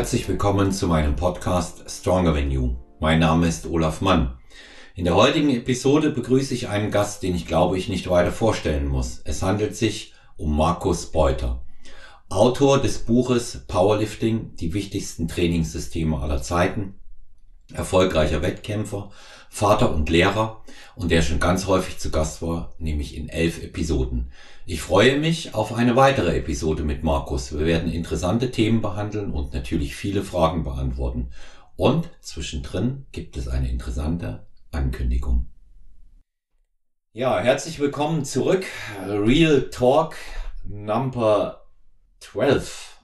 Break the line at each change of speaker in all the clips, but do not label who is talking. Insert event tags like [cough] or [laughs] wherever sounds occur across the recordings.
Herzlich willkommen zu meinem Podcast Stronger Than You. Mein Name ist Olaf Mann. In der heutigen Episode begrüße ich einen Gast, den ich glaube ich nicht weiter vorstellen muss. Es handelt sich um Markus Beuter. Autor des Buches Powerlifting, die wichtigsten Trainingssysteme aller Zeiten, erfolgreicher Wettkämpfer, Vater und Lehrer und der schon ganz häufig zu Gast war, nämlich in elf Episoden. Ich freue mich auf eine weitere Episode mit Markus. Wir werden interessante Themen behandeln und natürlich viele Fragen beantworten. Und zwischendrin gibt es eine interessante Ankündigung. Ja, herzlich willkommen zurück. Real Talk Number 12.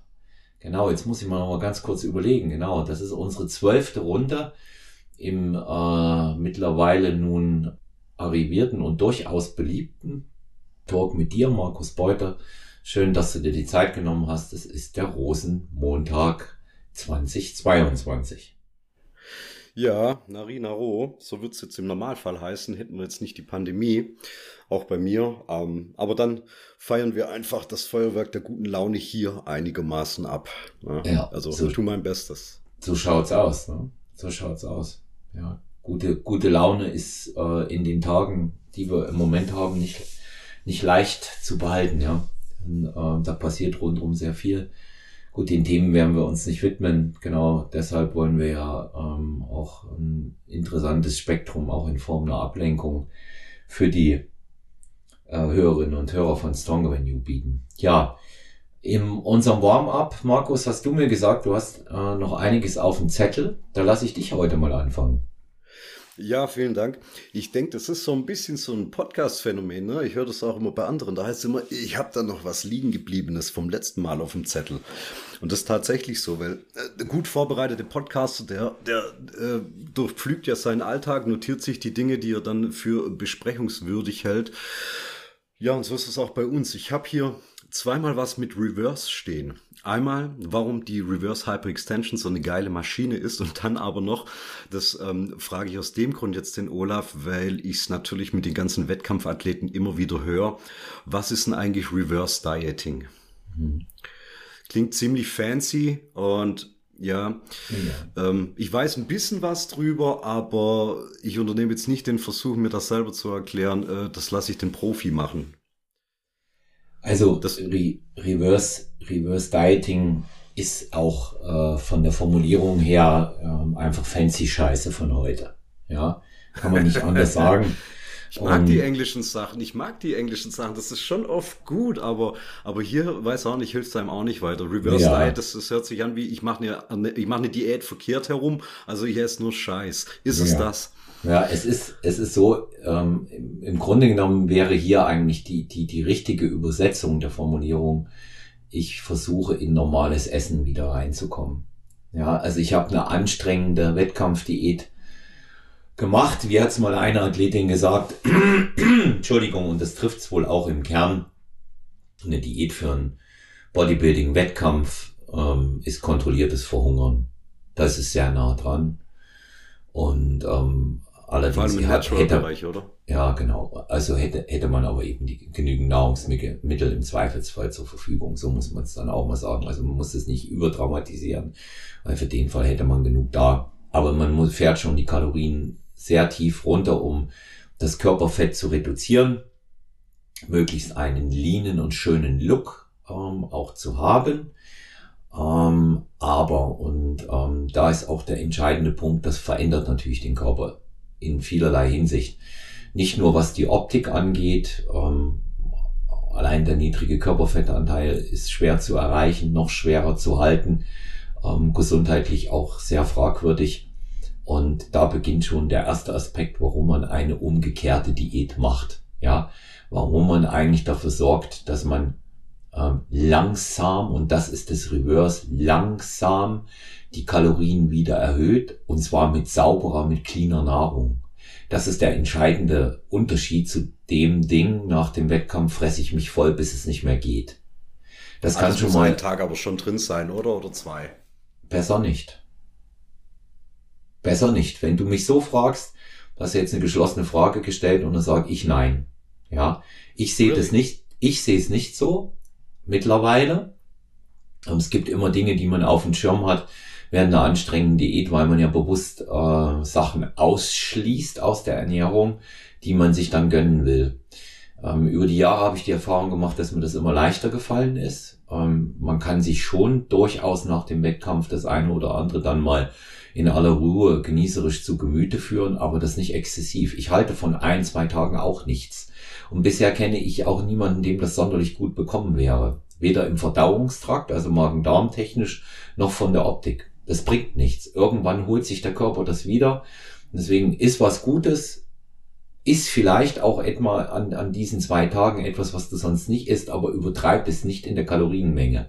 Genau, jetzt muss ich mal noch mal ganz kurz überlegen. Genau, das ist unsere zwölfte Runde im äh, mittlerweile nun arrivierten und durchaus beliebten Talk mit dir, Markus Beuter. Schön, dass du dir die Zeit genommen hast. Es ist der Rosenmontag 2022.
Ja, Narina Ro, so wird's jetzt im Normalfall heißen, hätten wir jetzt nicht die Pandemie, auch bei mir. Ähm, aber dann feiern wir einfach das Feuerwerk der guten Laune hier einigermaßen ab. Ne? Ja, also so, ich tue mein Bestes.
So schaut's aus, ne? So schaut's aus. Ja, gute, gute Laune ist äh, in den Tagen, die wir im Moment haben, nicht, nicht leicht zu behalten, ja. Und, äh, da passiert rundum sehr viel. Gut, den Themen werden wir uns nicht widmen. Genau deshalb wollen wir ja ähm, auch ein interessantes Spektrum auch in Form einer Ablenkung für die äh, Hörerinnen und Hörer von Stronger You bieten. Ja, in unserem Warm-up, Markus, hast du mir gesagt, du hast äh, noch einiges auf dem Zettel. Da lasse ich dich heute mal anfangen.
Ja, vielen Dank. Ich denke, das ist so ein bisschen so ein Podcast-Phänomen. Ne? Ich höre das auch immer bei anderen. Da heißt es immer, ich habe da noch was liegen gebliebenes vom letzten Mal auf dem Zettel. Und das ist tatsächlich so, weil äh, gut vorbereitete Podcaster, der, der äh, durchpflügt ja seinen Alltag, notiert sich die Dinge, die er dann für besprechungswürdig hält. Ja, und so ist es auch bei uns. Ich habe hier zweimal was mit Reverse stehen. Einmal, warum die Reverse Hyperextension so eine geile Maschine ist und dann aber noch, das ähm, frage ich aus dem Grund jetzt den Olaf, weil ich es natürlich mit den ganzen Wettkampfathleten immer wieder höre. Was ist denn eigentlich Reverse Dieting? Mhm. Klingt ziemlich fancy und ja, ja. Ähm, ich weiß ein bisschen was drüber, aber ich unternehme jetzt nicht den Versuch, mir das selber zu erklären. Äh, das lasse ich den Profi machen.
Also das Re Reverse, Reverse Dieting ist auch äh, von der Formulierung her äh, einfach fancy Scheiße von heute. Ja, kann man nicht anders [laughs] sagen.
Ich mag um, die englischen Sachen, ich mag die englischen Sachen, das ist schon oft gut, aber, aber hier, weiß auch nicht, hilft es einem auch nicht weiter. Reverse ja. Diet, das, das hört sich an wie, ich mache eine, ich mach eine Diät verkehrt herum, also ich esse nur Scheiß. Ist ja. es das?
Ja, es ist, es ist so, ähm, im Grunde genommen wäre hier eigentlich die, die, die richtige Übersetzung der Formulierung, ich versuche in normales Essen wieder reinzukommen. Ja, also ich habe eine anstrengende Wettkampfdiät gemacht. Wie hat's mal eine Athletin gesagt? [clears throat] Entschuldigung, und das trifft's wohl auch im Kern. Eine Diät für einen Bodybuilding-Wettkampf ähm, ist kontrolliertes Verhungern. Das ist sehr nah dran. Und ähm, Allerdings Vor allem hat, hätte, Bereich, oder? Ja, genau. Also hätte, hätte man aber eben die genügend Nahrungsmittel im Zweifelsfall zur Verfügung. So muss man es dann auch mal sagen. Also man muss es nicht überdramatisieren, weil für den Fall hätte man genug da. Aber man muss, fährt schon die Kalorien sehr tief runter, um das Körperfett zu reduzieren, möglichst einen leanen und schönen Look ähm, auch zu haben. Ähm, aber, und ähm, da ist auch der entscheidende Punkt, das verändert natürlich den Körper in vielerlei Hinsicht. Nicht nur was die Optik angeht, ähm, allein der niedrige Körperfettanteil ist schwer zu erreichen, noch schwerer zu halten, ähm, gesundheitlich auch sehr fragwürdig. Und da beginnt schon der erste Aspekt, warum man eine umgekehrte Diät macht. Ja, warum man eigentlich dafür sorgt, dass man langsam, und das ist das Reverse, langsam die Kalorien wieder erhöht und zwar mit sauberer, mit cleaner Nahrung. Das ist der entscheidende Unterschied zu dem Ding, nach dem Wettkampf fresse ich mich voll, bis es nicht mehr geht.
Das also kann schon mal. Ein Tag aber schon drin sein, oder? Oder zwei?
Besser nicht. Besser nicht. Wenn du mich so fragst, du hast jetzt eine geschlossene Frage gestellt und dann sage ich nein. Ja, ich sehe really? das nicht, ich sehe es nicht so mittlerweile. Es gibt immer Dinge, die man auf dem Schirm hat während einer anstrengenden Diät, weil man ja bewusst äh, Sachen ausschließt aus der Ernährung, die man sich dann gönnen will. Ähm, über die Jahre habe ich die Erfahrung gemacht, dass mir das immer leichter gefallen ist. Ähm, man kann sich schon durchaus nach dem Wettkampf das eine oder andere dann mal in aller Ruhe genießerisch zu Gemüte führen, aber das nicht exzessiv. Ich halte von ein, zwei Tagen auch nichts. Und bisher kenne ich auch niemanden, dem das sonderlich gut bekommen wäre. Weder im Verdauungstrakt, also Magen-Darm-technisch, noch von der Optik. Das bringt nichts. Irgendwann holt sich der Körper das wieder. Deswegen ist was Gutes, ist vielleicht auch etwa an, an diesen zwei Tagen etwas, was du sonst nicht isst, aber übertreibt es nicht in der Kalorienmenge.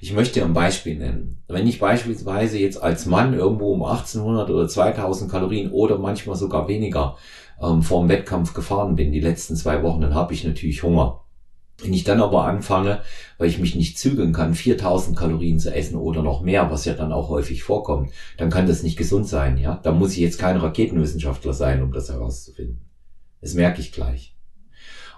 Ich möchte ein Beispiel nennen. Wenn ich beispielsweise jetzt als Mann irgendwo um 1800 oder 2000 Kalorien oder manchmal sogar weniger ähm, vor dem Wettkampf gefahren bin, die letzten zwei Wochen, dann habe ich natürlich Hunger. Wenn ich dann aber anfange, weil ich mich nicht zügeln kann, 4000 Kalorien zu essen oder noch mehr, was ja dann auch häufig vorkommt, dann kann das nicht gesund sein, ja? Da muss ich jetzt kein Raketenwissenschaftler sein, um das herauszufinden. Das merke ich gleich.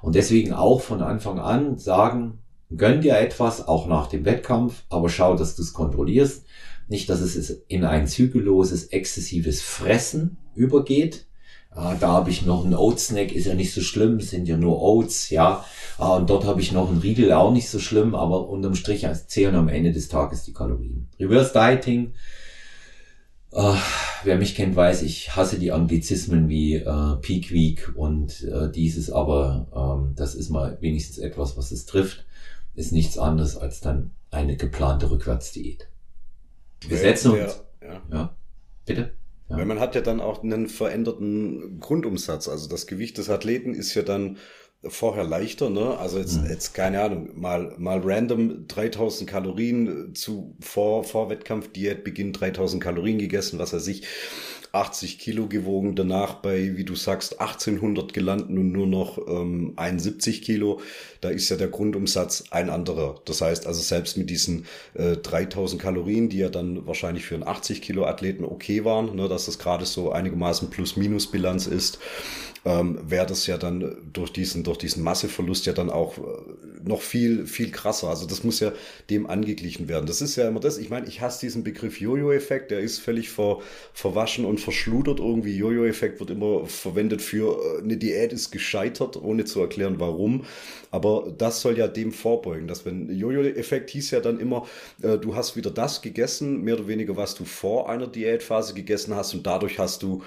Und deswegen auch von Anfang an sagen, gönn dir etwas, auch nach dem Wettkampf, aber schau, dass du es kontrollierst. Nicht, dass es in ein zügelloses, exzessives Fressen übergeht. Ah, da habe ich noch einen Oat-Snack, ist ja nicht so schlimm, sind ja nur Oats, ja. Ah, und dort habe ich noch einen Riegel, auch nicht so schlimm, aber unterm Strich zählen am Ende des Tages die Kalorien. Reverse Dieting Uh, wer mich kennt, weiß, ich hasse die Anglizismen wie äh, Peak Week und äh, dieses, aber ähm, das ist mal wenigstens etwas, was es trifft, ist nichts anderes als dann eine geplante Rückwärtsdiät. Wir setzen uns. Ja. ja. Bitte?
Ja. Weil man hat ja dann auch einen veränderten Grundumsatz. Also das Gewicht des Athleten ist ja dann vorher leichter, ne? Also jetzt, mhm. jetzt keine Ahnung, mal, mal random 3000 Kalorien zu vor, vor Wettkampfdiät Beginn 3000 Kalorien gegessen, was er sich 80 Kilo gewogen, danach bei, wie du sagst, 1800 gelandet und nur noch ähm, 71 Kilo. Da ist ja der Grundumsatz ein anderer. Das heißt also selbst mit diesen äh, 3000 Kalorien, die ja dann wahrscheinlich für einen 80 Kilo Athleten okay waren, ne, dass das gerade so einigermaßen Plus-Minus-Bilanz ist, ähm, wäre das ja dann durch diesen, durch diesen Masseverlust ja dann auch äh, noch viel, viel krasser. Also das muss ja dem angeglichen werden. Das ist ja immer das. Ich meine, ich hasse diesen Begriff Jojo-Effekt. Der ist völlig ver, verwaschen und verschludert irgendwie. Jojo-Effekt wird immer verwendet für äh, eine Diät ist gescheitert, ohne zu erklären, warum. Aber das soll ja dem vorbeugen. Dass wenn Jojo-Effekt hieß ja dann immer, äh, du hast wieder das gegessen, mehr oder weniger, was du vor einer Diätphase gegessen hast und dadurch hast du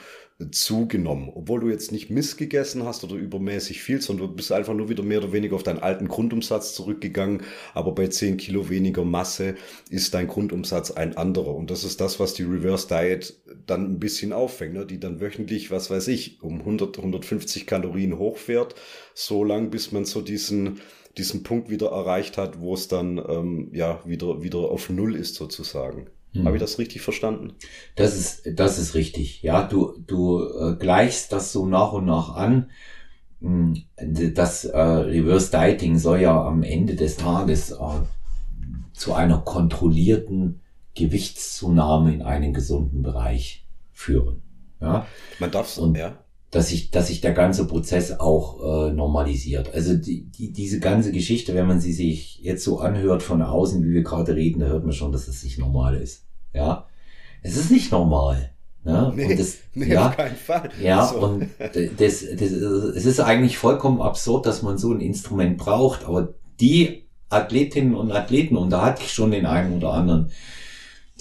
zugenommen, obwohl du jetzt nicht missgegessen hast oder übermäßig viel, sondern du bist einfach nur wieder mehr oder weniger auf deinen alten Grundumsatz zurückgegangen, aber bei 10 Kilo weniger Masse ist dein Grundumsatz ein anderer und das ist das, was die Reverse Diet dann ein bisschen auffängt, ne? die dann wöchentlich, was weiß ich, um 100, 150 Kalorien hochfährt, so lang, bis man so diesen diesen Punkt wieder erreicht hat, wo es dann ähm, ja wieder wieder auf Null ist sozusagen. Hm. Habe ich das richtig verstanden?
Das ist, das ist richtig. Ja, du, du äh, gleichst das so nach und nach an. Hm, das äh, Reverse Dieting soll ja am Ende des Tages äh, zu einer kontrollierten Gewichtszunahme in einen gesunden Bereich führen. Ja,
man darf
und ja. Dass sich, dass sich der ganze Prozess auch äh, normalisiert. Also die, die, diese ganze Geschichte, wenn man sie sich jetzt so anhört von außen, wie wir gerade reden, da hört man schon, dass es nicht normal ist. Ja, es ist nicht normal. Ne?
Nee, das, nee ja, auf keinen Fall.
Ja, so. und das, das, es ist eigentlich vollkommen absurd, dass man so ein Instrument braucht, aber die Athletinnen und Athleten, und da hatte ich schon den einen oder anderen,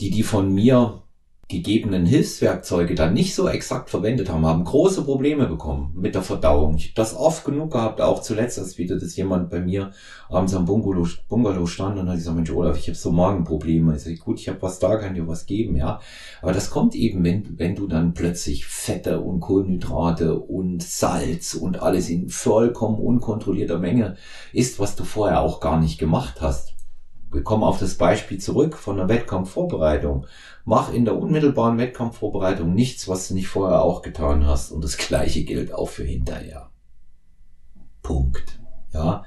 die die von mir gegebenen Hilfswerkzeuge dann nicht so exakt verwendet haben, haben große Probleme bekommen mit der Verdauung. Ich habe das oft genug gehabt, auch zuletzt, als wieder das jemand bei mir abends am Bungalow, Bungalow stand und hat gesagt, Mensch Olaf, ich habe so Magenprobleme. Ich sage, gut, ich habe was da, kann dir was geben, ja. Aber das kommt eben, wenn, wenn du dann plötzlich Fette und Kohlenhydrate und Salz und alles in vollkommen unkontrollierter Menge isst, was du vorher auch gar nicht gemacht hast. Wir kommen auf das Beispiel zurück von der Wettkampfvorbereitung. Mach in der unmittelbaren Wettkampfvorbereitung nichts, was du nicht vorher auch getan hast. Und das Gleiche gilt auch für hinterher. Punkt. Ja.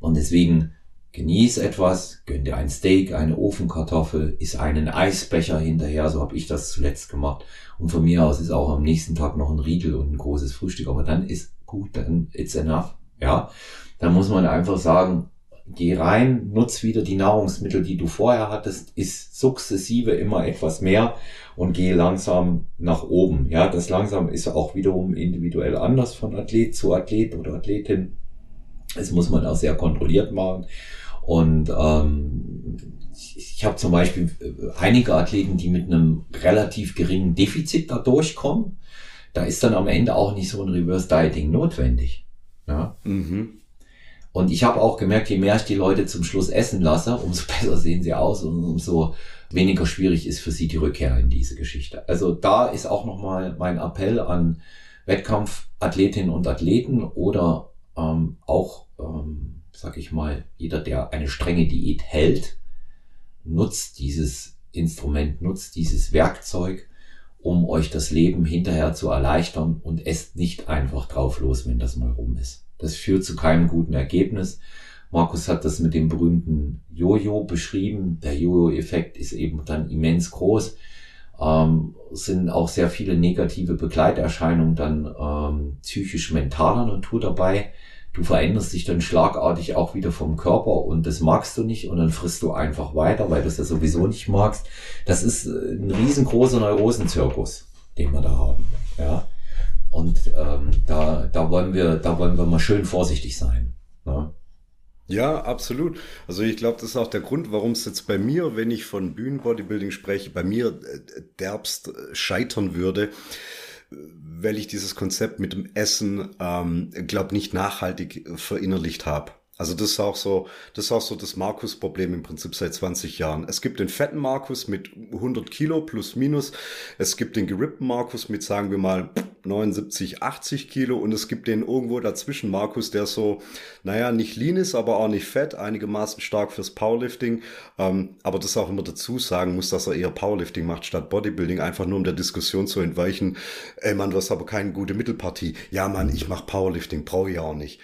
Und deswegen genieß etwas, gönn dir ein Steak, eine Ofenkartoffel, iss einen Eisbecher hinterher, so habe ich das zuletzt gemacht. Und von mir aus ist auch am nächsten Tag noch ein Riegel und ein großes Frühstück, aber dann ist gut, dann it's enough. Ja. Dann muss man einfach sagen, geh rein, nutz wieder die Nahrungsmittel, die du vorher hattest, isst sukzessive immer etwas mehr und geh langsam nach oben. Ja, das langsam ist auch wiederum individuell anders von Athlet zu Athlet oder Athletin. Das muss man auch sehr kontrolliert machen. Und ähm, ich habe zum Beispiel äh, einige Athleten, die mit einem relativ geringen Defizit da durchkommen. Da ist dann am Ende auch nicht so ein Reverse Dieting notwendig. Ja. Mhm. Und ich habe auch gemerkt, je mehr ich die Leute zum Schluss essen lasse, umso [laughs] besser sehen sie aus und umso weniger schwierig ist für sie die Rückkehr in diese Geschichte. Also da ist auch nochmal mein Appell an Wettkampfathletinnen und Athleten oder ähm, auch, ähm, sag ich mal, jeder, der eine strenge Diät hält, nutzt dieses Instrument, nutzt dieses Werkzeug, um euch das Leben hinterher zu erleichtern und esst nicht einfach drauf los, wenn das mal rum ist. Das führt zu keinem guten Ergebnis. Markus hat das mit dem berühmten Jojo beschrieben. Der Jojo-Effekt ist eben dann immens groß. Ähm, sind auch sehr viele negative Begleiterscheinungen dann ähm, psychisch-mentaler Natur dabei. Du veränderst dich dann schlagartig auch wieder vom Körper und das magst du nicht und dann frisst du einfach weiter, weil du es ja sowieso nicht magst. Das ist äh, ein riesengroßer Neurosenzirkus, den wir da haben. Ja. Und ähm, da, da wollen wir, da wollen wir mal schön vorsichtig sein. Ne?
Ja, absolut. Also ich glaube, das ist auch der Grund, warum es jetzt bei mir, wenn ich von Bühnenbodybuilding spreche, bei mir äh, derbst äh, scheitern würde, weil ich dieses Konzept mit dem Essen, ähm, glaube nicht nachhaltig verinnerlicht habe. Also das ist auch so, das ist auch so das Markus-Problem im Prinzip seit 20 Jahren. Es gibt den fetten Markus mit 100 Kilo plus minus. Es gibt den gerippten Markus mit, sagen wir mal, 79, 80 Kilo. Und es gibt den irgendwo dazwischen Markus, der so, naja, nicht lean ist, aber auch nicht fett, einigermaßen stark fürs Powerlifting. Ähm, aber das auch immer dazu sagen muss, dass er eher Powerlifting macht statt Bodybuilding, einfach nur um der Diskussion zu entweichen. Ey Mann, du hast aber keine gute Mittelpartie. Ja Mann, ich mach Powerlifting, brauche ich auch nicht.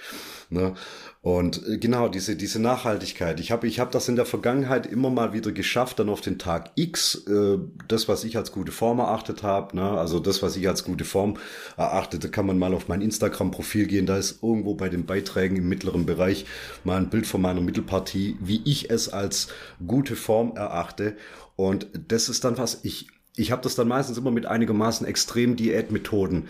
Ne? Und äh, genau, diese, diese Nachhaltigkeit. Ich habe ich hab das in der Vergangenheit immer mal wieder geschafft, dann auf den Tag X, äh, das, was ich als gute Form erachtet habe, ne? also das, was ich als gute Form erachtete, kann man mal auf mein Instagram-Profil gehen. Da ist irgendwo bei den Beiträgen im mittleren Bereich mal ein Bild von meiner Mittelpartie, wie ich es als gute Form erachte. Und das ist dann was, ich, ich habe das dann meistens immer mit einigermaßen extremen Diätmethoden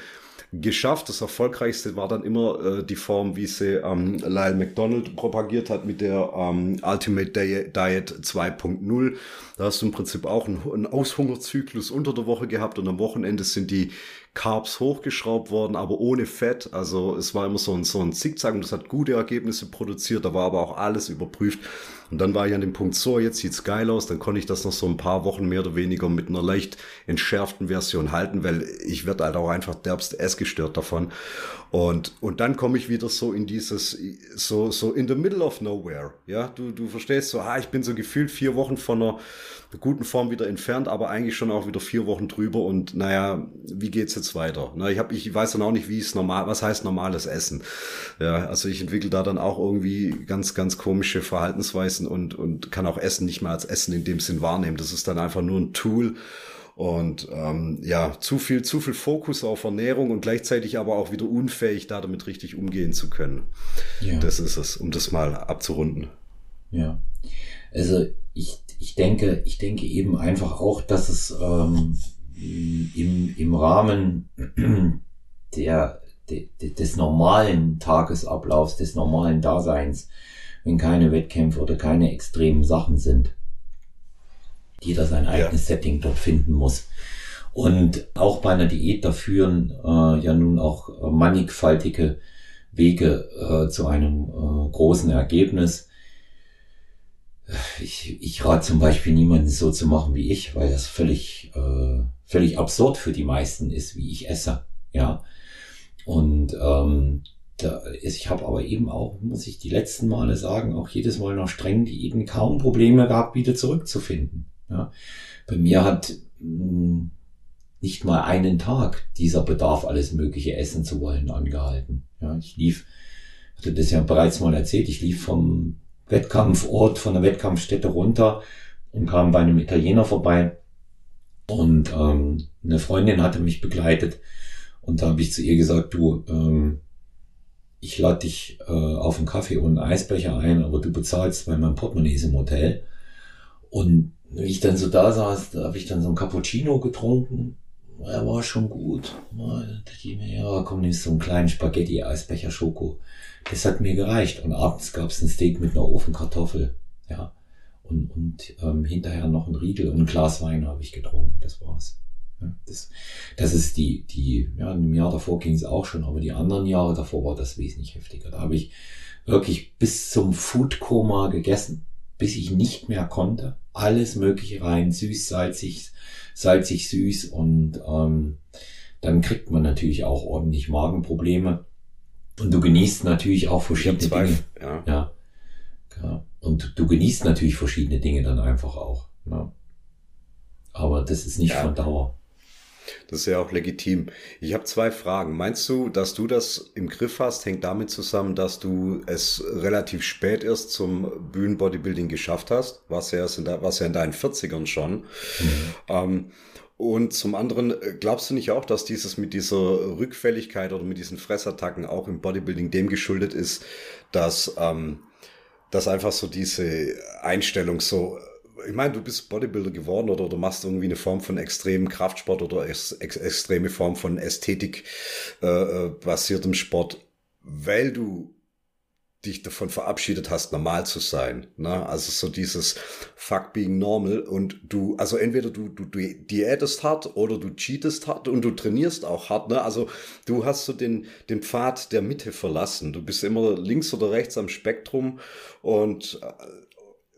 geschafft. Das erfolgreichste war dann immer äh, die Form, wie sie ähm, Lyle McDonald propagiert hat mit der ähm, Ultimate Diet 2.0. Da hast du im Prinzip auch einen, einen Aushungerzyklus unter der Woche gehabt und am Wochenende sind die Carbs hochgeschraubt worden, aber ohne Fett. Also es war immer so ein, so ein Zickzack und das hat gute Ergebnisse produziert, da war aber auch alles überprüft. Und dann war ich an dem Punkt, so, jetzt sieht's geil aus, dann konnte ich das noch so ein paar Wochen mehr oder weniger mit einer leicht entschärften Version halten, weil ich werde halt auch einfach derbst essgestört davon. Und, und dann komme ich wieder so in dieses, so, so in the middle of nowhere. Ja, du, du verstehst so, ah, ich bin so gefühlt vier Wochen von einer guten Form wieder entfernt, aber eigentlich schon auch wieder vier Wochen drüber und naja, wie geht's jetzt weiter? Na, ich habe, ich weiß dann auch nicht, wie es normal, was heißt normales Essen? Ja, also ich entwickle da dann auch irgendwie ganz, ganz komische Verhaltensweisen und, und kann auch Essen nicht mehr als Essen in dem Sinn wahrnehmen. Das ist dann einfach nur ein Tool, und ähm, ja, zu viel, zu viel Fokus auf Ernährung und gleichzeitig aber auch wieder unfähig, da damit richtig umgehen zu können. Ja. Das ist es, um das mal abzurunden.
Ja. Also ich, ich denke, ich denke eben einfach auch, dass es ähm, im, im Rahmen [clears throat] der, de, des normalen Tagesablaufs, des normalen Daseins, wenn keine Wettkämpfe oder keine extremen Sachen sind, jeder sein eigenes ja. Setting dort finden muss. Und auch bei einer Diät, da führen äh, ja nun auch äh, mannigfaltige Wege äh, zu einem äh, großen Ergebnis. Ich, ich rate zum Beispiel niemanden so zu machen wie ich, weil das völlig, äh, völlig absurd für die meisten ist, wie ich esse. Ja. Und ähm, da ist, ich habe aber eben auch, muss ich die letzten Male sagen, auch jedes Mal nach strengen Diäten kaum Probleme gehabt, wieder zurückzufinden. Ja. Bei mir hat mh, hm, nicht mal einen Tag dieser Bedarf, alles Mögliche essen zu wollen, angehalten. Ja, ich lief, hatte das ja bereits mal erzählt, ich lief vom Wettkampfort, von der Wettkampfstätte runter und kam bei einem Italiener vorbei. Und ähm, eine Freundin hatte mich begleitet. Und da habe ich zu ihr gesagt, du, ähm, ich lade dich äh, auf einen Kaffee und einen Eisbecher ein, aber du bezahlst, weil mein Portemonnaie ist im Hotel. Und wie ich dann so da saß, da habe ich dann so ein Cappuccino getrunken. Er war schon gut. Ich mir, ja, komm, nimmst so einen kleinen Spaghetti-Eisbecher Schoko. Das hat mir gereicht. Und abends gab's ein Steak mit einer Ofenkartoffel. Ja. Und, und ähm, hinterher noch ein Riegel und ein Glas Wein habe ich getrunken. Das war's. Ja, das, das ist die, die, ja, im Jahr davor ging es auch schon, aber die anderen Jahre davor war das wesentlich heftiger. Da habe ich wirklich bis zum Foodkoma gegessen, bis ich nicht mehr konnte. Alles Mögliche rein, süß, salzig, salzig, süß und ähm, dann kriegt man natürlich auch ordentlich Magenprobleme. Und du genießt natürlich auch verschiedene Dinge. Ja. ja. ja. Und du genießt natürlich verschiedene Dinge dann einfach auch. Ja. Aber das ist nicht ja. von Dauer.
Das ist ja auch legitim. Ich habe zwei Fragen. Meinst du, dass du das im Griff hast, hängt damit zusammen, dass du es relativ spät erst zum Bühnenbodybuilding geschafft hast? Warst ja, erst in, de, warst ja in deinen 40ern schon. Mhm. Ähm, und zum anderen, äh, glaubst du nicht auch, dass dieses mit dieser Rückfälligkeit oder mit diesen Fressattacken auch im Bodybuilding dem geschuldet ist, dass, ähm, dass einfach so diese Einstellung so ich meine, du bist Bodybuilder geworden oder du machst irgendwie eine Form von extremen Kraftsport oder ex ex extreme Form von Ästhetik äh, äh, basiertem Sport, weil du dich davon verabschiedet hast, normal zu sein. Ne? Also so dieses Fuck being normal und du, also entweder du, du, du diätest hart oder du cheatest hart und du trainierst auch hart. Ne? Also du hast so den, den Pfad der Mitte verlassen. Du bist immer links oder rechts am Spektrum und äh,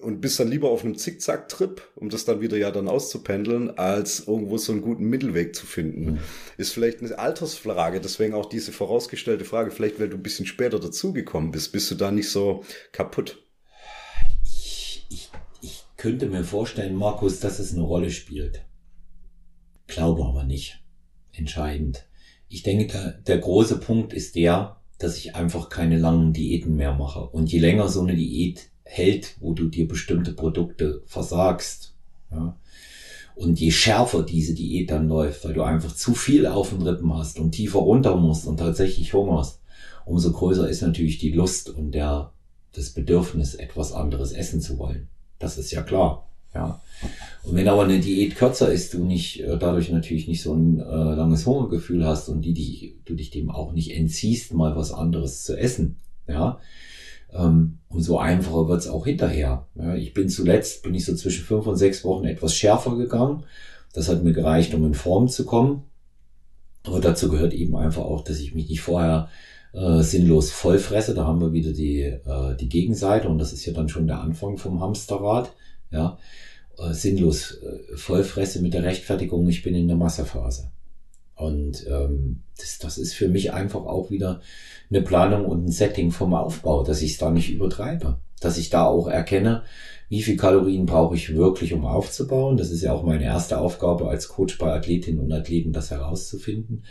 und bist dann lieber auf einem Zickzack-Trip, um das dann wieder ja dann auszupendeln, als irgendwo so einen guten Mittelweg zu finden. Mhm. Ist vielleicht eine Altersfrage, deswegen auch diese vorausgestellte Frage, vielleicht weil du ein bisschen später dazugekommen bist, bist du da nicht so kaputt?
Ich, ich, ich könnte mir vorstellen, Markus, dass es eine Rolle spielt. Glaube aber nicht. Entscheidend. Ich denke, der, der große Punkt ist der, dass ich einfach keine langen Diäten mehr mache. Und je länger so eine Diät hält, wo du dir bestimmte Produkte versagst. Ja. Und je schärfer diese Diät dann läuft, weil du einfach zu viel auf den Rippen hast und tiefer runter musst und tatsächlich hungerst, umso größer ist natürlich die Lust und der, das Bedürfnis, etwas anderes essen zu wollen. Das ist ja klar. Ja. Und wenn aber eine Diät kürzer ist, du nicht äh, dadurch natürlich nicht so ein äh, langes Hungergefühl hast und die, die, du dich dem auch nicht entziehst, mal was anderes zu essen, ja, ähm, umso einfacher wird's auch hinterher. Ja, ich bin zuletzt, bin ich so zwischen fünf und sechs Wochen etwas schärfer gegangen. Das hat mir gereicht, um in Form zu kommen. Aber dazu gehört eben einfach auch, dass ich mich nicht vorher äh, sinnlos vollfresse. Da haben wir wieder die, äh, die Gegenseite und das ist ja dann schon der Anfang vom Hamsterrad. Ja, äh, sinnlos äh, vollfresse mit der Rechtfertigung, ich bin in der Massephase. Und ähm, das, das ist für mich einfach auch wieder eine Planung und ein Setting vom Aufbau, dass ich es da nicht übertreibe. Dass ich da auch erkenne, wie viel Kalorien brauche ich wirklich, um aufzubauen. Das ist ja auch meine erste Aufgabe als Coach bei Athletinnen und Athleten, das herauszufinden.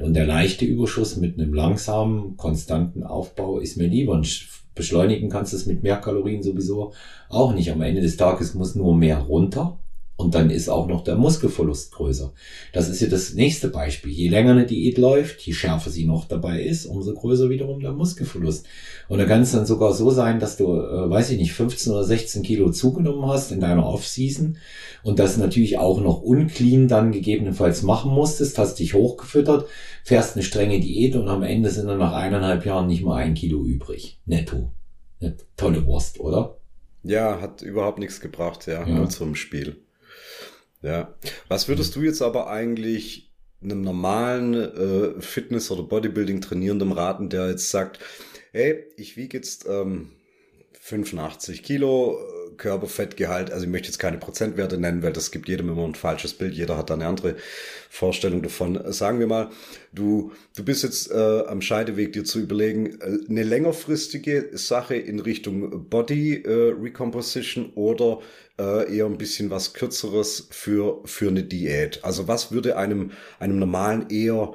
Und der leichte Überschuss mit einem langsamen, konstanten Aufbau ist mir lieber. Und beschleunigen kannst du es mit mehr Kalorien sowieso auch nicht. Am Ende des Tages muss nur mehr runter und dann ist auch noch der Muskelverlust größer. Das ist ja das nächste Beispiel. Je länger eine Diät läuft, je schärfer sie noch dabei ist, umso größer wiederum der Muskelverlust. Und da kann es dann sogar so sein, dass du, äh, weiß ich nicht, 15 oder 16 Kilo zugenommen hast in deiner Off-Season und das natürlich auch noch unclean dann gegebenenfalls machen musstest, hast dich hochgefüttert, fährst eine strenge Diät und am Ende sind dann nach eineinhalb Jahren nicht mal ein Kilo übrig. Netto. Eine tolle Wurst, oder?
Ja, hat überhaupt nichts gebracht, ja, ja. nur zum Spiel. Ja. Was würdest du jetzt aber eigentlich einem normalen äh, Fitness- oder Bodybuilding-Trainierenden raten, der jetzt sagt, hey, ich wiege jetzt ähm, 85 Kilo, Körperfettgehalt, also ich möchte jetzt keine Prozentwerte nennen, weil das gibt jedem immer ein falsches Bild, jeder hat da eine andere Vorstellung davon. Sagen wir mal, du, du bist jetzt äh, am Scheideweg, dir zu überlegen, äh, eine längerfristige Sache in Richtung Body äh, Recomposition oder äh, eher ein bisschen was Kürzeres für, für eine Diät. Also was würde einem, einem normalen eher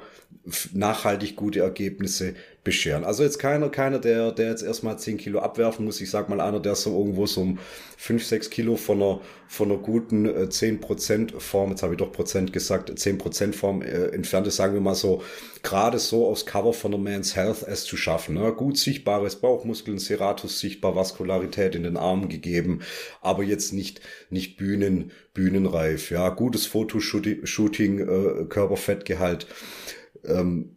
nachhaltig gute Ergebnisse bescheren. Also jetzt keiner, keiner, der, der jetzt erstmal 10 Kilo abwerfen muss. Ich sag mal einer, der so irgendwo so um 5, 6 Kilo von einer, von einer guten äh, 10% Form, jetzt habe ich doch Prozent gesagt, 10% Form äh, entfernt ist, sagen wir mal so, gerade so aufs Cover von der Man's Health es zu schaffen. Ne? Gut sichtbares Bauchmuskeln, Serratus sichtbar, Vaskularität in den Armen gegeben, aber jetzt nicht, nicht Bühnen, Bühnenreif. Ja, gutes Fotoshooting, äh, Körperfettgehalt. Ähm,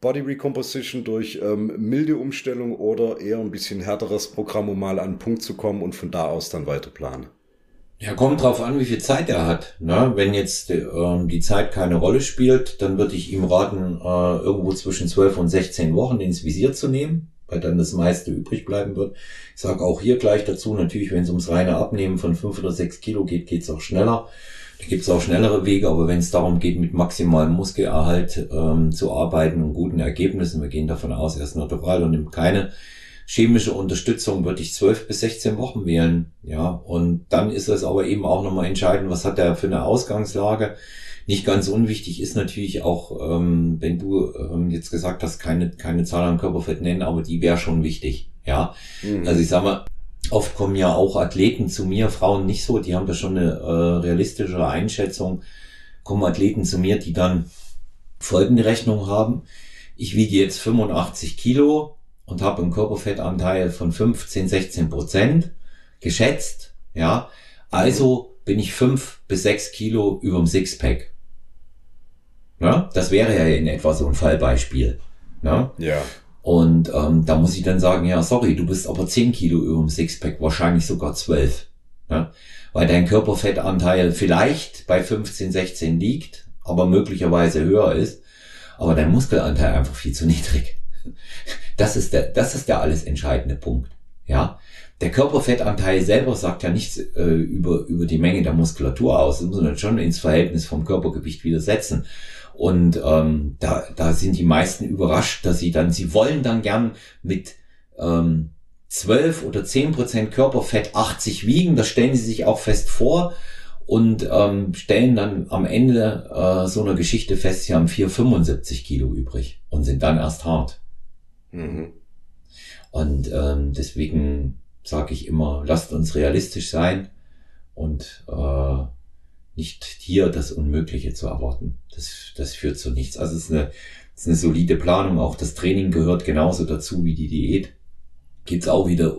Body Recomposition durch ähm, milde Umstellung oder eher ein bisschen härteres Programm, um mal an den Punkt zu kommen und von da aus dann weiter planen?
Ja, kommt drauf an, wie viel Zeit er hat. Ne? Wenn jetzt ähm, die Zeit keine Rolle spielt, dann würde ich ihm raten, äh, irgendwo zwischen 12 und 16 Wochen ins Visier zu nehmen, weil dann das meiste übrig bleiben wird. Ich sage auch hier gleich dazu, natürlich, wenn es ums reine Abnehmen von 5 oder 6 Kilo geht, geht es auch schneller. Da gibt es auch schnellere Wege, aber wenn es darum geht, mit maximalem Muskelerhalt ähm, zu arbeiten und guten Ergebnissen, wir gehen davon aus, er ist natural und nimmt keine chemische Unterstützung, würde ich 12 bis 16 Wochen wählen. Ja, und dann ist es aber eben auch nochmal entscheidend, was hat er für eine Ausgangslage. Nicht ganz unwichtig ist natürlich auch, ähm, wenn du ähm, jetzt gesagt hast, keine, keine Zahl an Körperfett nennen, aber die wäre schon wichtig. Ja, mhm. also ich sag mal, Oft kommen ja auch Athleten zu mir, Frauen nicht so, die haben da schon eine äh, realistische Einschätzung. Kommen Athleten zu mir, die dann folgende Rechnung haben. Ich wiege jetzt 85 Kilo und habe einen Körperfettanteil von 15, 16 Prozent geschätzt. Ja, also bin ich fünf bis sechs Kilo überm Sixpack. Ja, das wäre ja in etwa so ein Fallbeispiel. Ja.
ja.
Und ähm, da muss ich dann sagen, ja, sorry, du bist aber 10 Kilo über dem Sixpack, wahrscheinlich sogar 12. Ja? Weil dein Körperfettanteil vielleicht bei 15, 16 liegt, aber möglicherweise höher ist, aber dein Muskelanteil einfach viel zu niedrig. Das ist der, das ist der alles entscheidende Punkt. Ja, der Körperfettanteil selber sagt ja nichts äh, über, über die Menge der Muskulatur aus. Das muss man schon ins Verhältnis vom Körpergewicht wieder setzen. Und ähm, da, da sind die meisten überrascht, dass sie dann, sie wollen dann gern mit ähm, 12 oder 10 Prozent Körperfett 80 wiegen. Das stellen sie sich auch fest vor und ähm, stellen dann am Ende äh, so einer Geschichte fest, sie haben 475 Kilo übrig und sind dann erst hart. Mhm. Und ähm, deswegen sage ich immer, lasst uns realistisch sein und äh, nicht hier das Unmögliche zu erwarten. Das, das führt zu nichts. Also es ist eine, es ist eine solide Planung. Auch das Training gehört genauso dazu wie die Diät. Gibt es auch wieder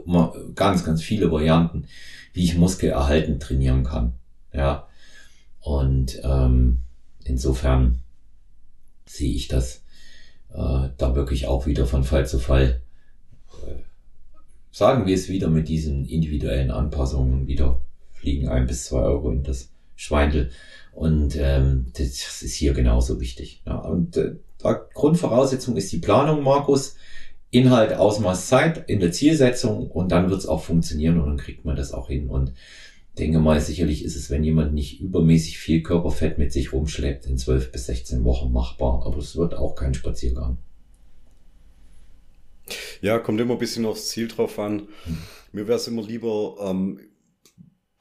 ganz, ganz viele Varianten, wie ich Muskelerhalten trainieren kann. Ja. Und ähm, insofern sehe ich das äh, da wirklich auch wieder von Fall zu Fall. Äh, sagen wir es wieder mit diesen individuellen Anpassungen wieder fliegen ein bis zwei Euro in das Schweindel. Und ähm, das ist hier genauso wichtig. Ja. Und äh, Grundvoraussetzung ist die Planung, Markus. Inhalt, Ausmaß, Zeit in der Zielsetzung und dann wird es auch funktionieren und dann kriegt man das auch hin. Und denke mal, sicherlich ist es, wenn jemand nicht übermäßig viel Körperfett mit sich rumschleppt, in 12 bis 16 Wochen machbar. Aber es wird auch kein Spaziergang.
Ja, kommt immer ein bisschen aufs Ziel drauf an. Hm. Mir wäre es immer lieber, ähm,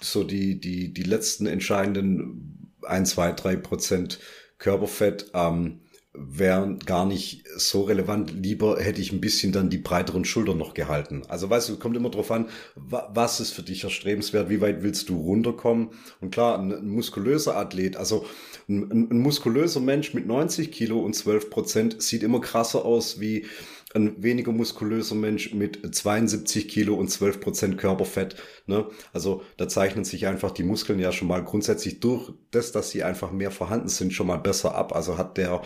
so die, die, die letzten entscheidenden ein, zwei, drei Prozent Körperfett ähm, wären gar nicht so relevant. Lieber hätte ich ein bisschen dann die breiteren Schultern noch gehalten. Also weißt du, kommt immer drauf an, was ist für dich erstrebenswert, wie weit willst du runterkommen? Und klar, ein, ein muskulöser Athlet, also ein, ein, muskulöser Mensch mit 90 Kilo und 12 Prozent sieht immer krasser aus wie ein weniger muskulöser Mensch mit 72 Kilo und 12 Prozent Körperfett. Ne? Also da zeichnen sich einfach die Muskeln ja schon mal grundsätzlich durch das, dass sie einfach mehr vorhanden sind, schon mal besser ab. Also hat der,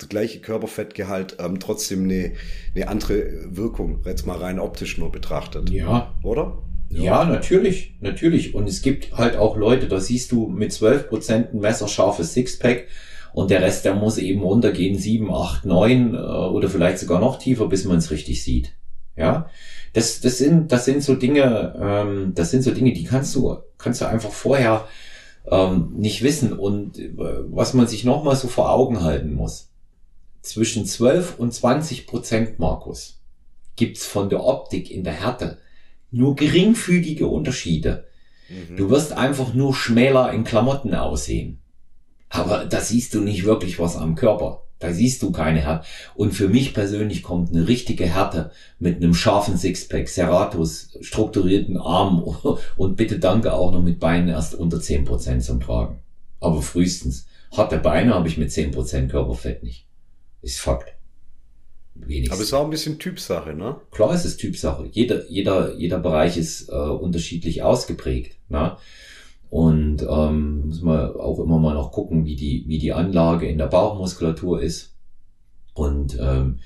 der gleiche Körperfettgehalt ähm, trotzdem eine, eine andere Wirkung, jetzt mal rein optisch nur betrachtet.
Ja.
Oder?
Ja. ja, natürlich, natürlich. Und es gibt halt auch Leute, da siehst du mit 12 Prozent ein messerscharfes Sixpack und der Rest, der muss eben runtergehen, sieben, acht, neun äh, oder vielleicht sogar noch tiefer, bis man es richtig sieht. Ja, das, das sind, das sind so Dinge, ähm, das sind so Dinge, die kannst du, kannst du einfach vorher ähm, nicht wissen. Und äh, was man sich nochmal so vor Augen halten muss, zwischen 12 und 20 Prozent, Markus, gibt's von der Optik in der Härte nur geringfügige Unterschiede. Mhm. Du wirst einfach nur schmäler in Klamotten aussehen. Aber da siehst du nicht wirklich was am Körper. Da siehst du keine Härte. Und für mich persönlich kommt eine richtige Härte mit einem scharfen Sixpack, Serratus, strukturierten Armen [laughs] und bitte danke auch noch mit Beinen erst unter zehn Prozent zum Tragen. Aber frühestens. Harte Beine habe ich mit zehn Prozent Körperfett nicht. Ist Fakt.
Wenigstens. Aber es ist auch ein bisschen Typsache, ne?
Klar ist es Typsache. Jeder, jeder, jeder Bereich ist äh, unterschiedlich ausgeprägt. Ne? Und ähm, muss man auch immer mal noch gucken, wie die, wie die Anlage in der Bauchmuskulatur ist. Und ähm,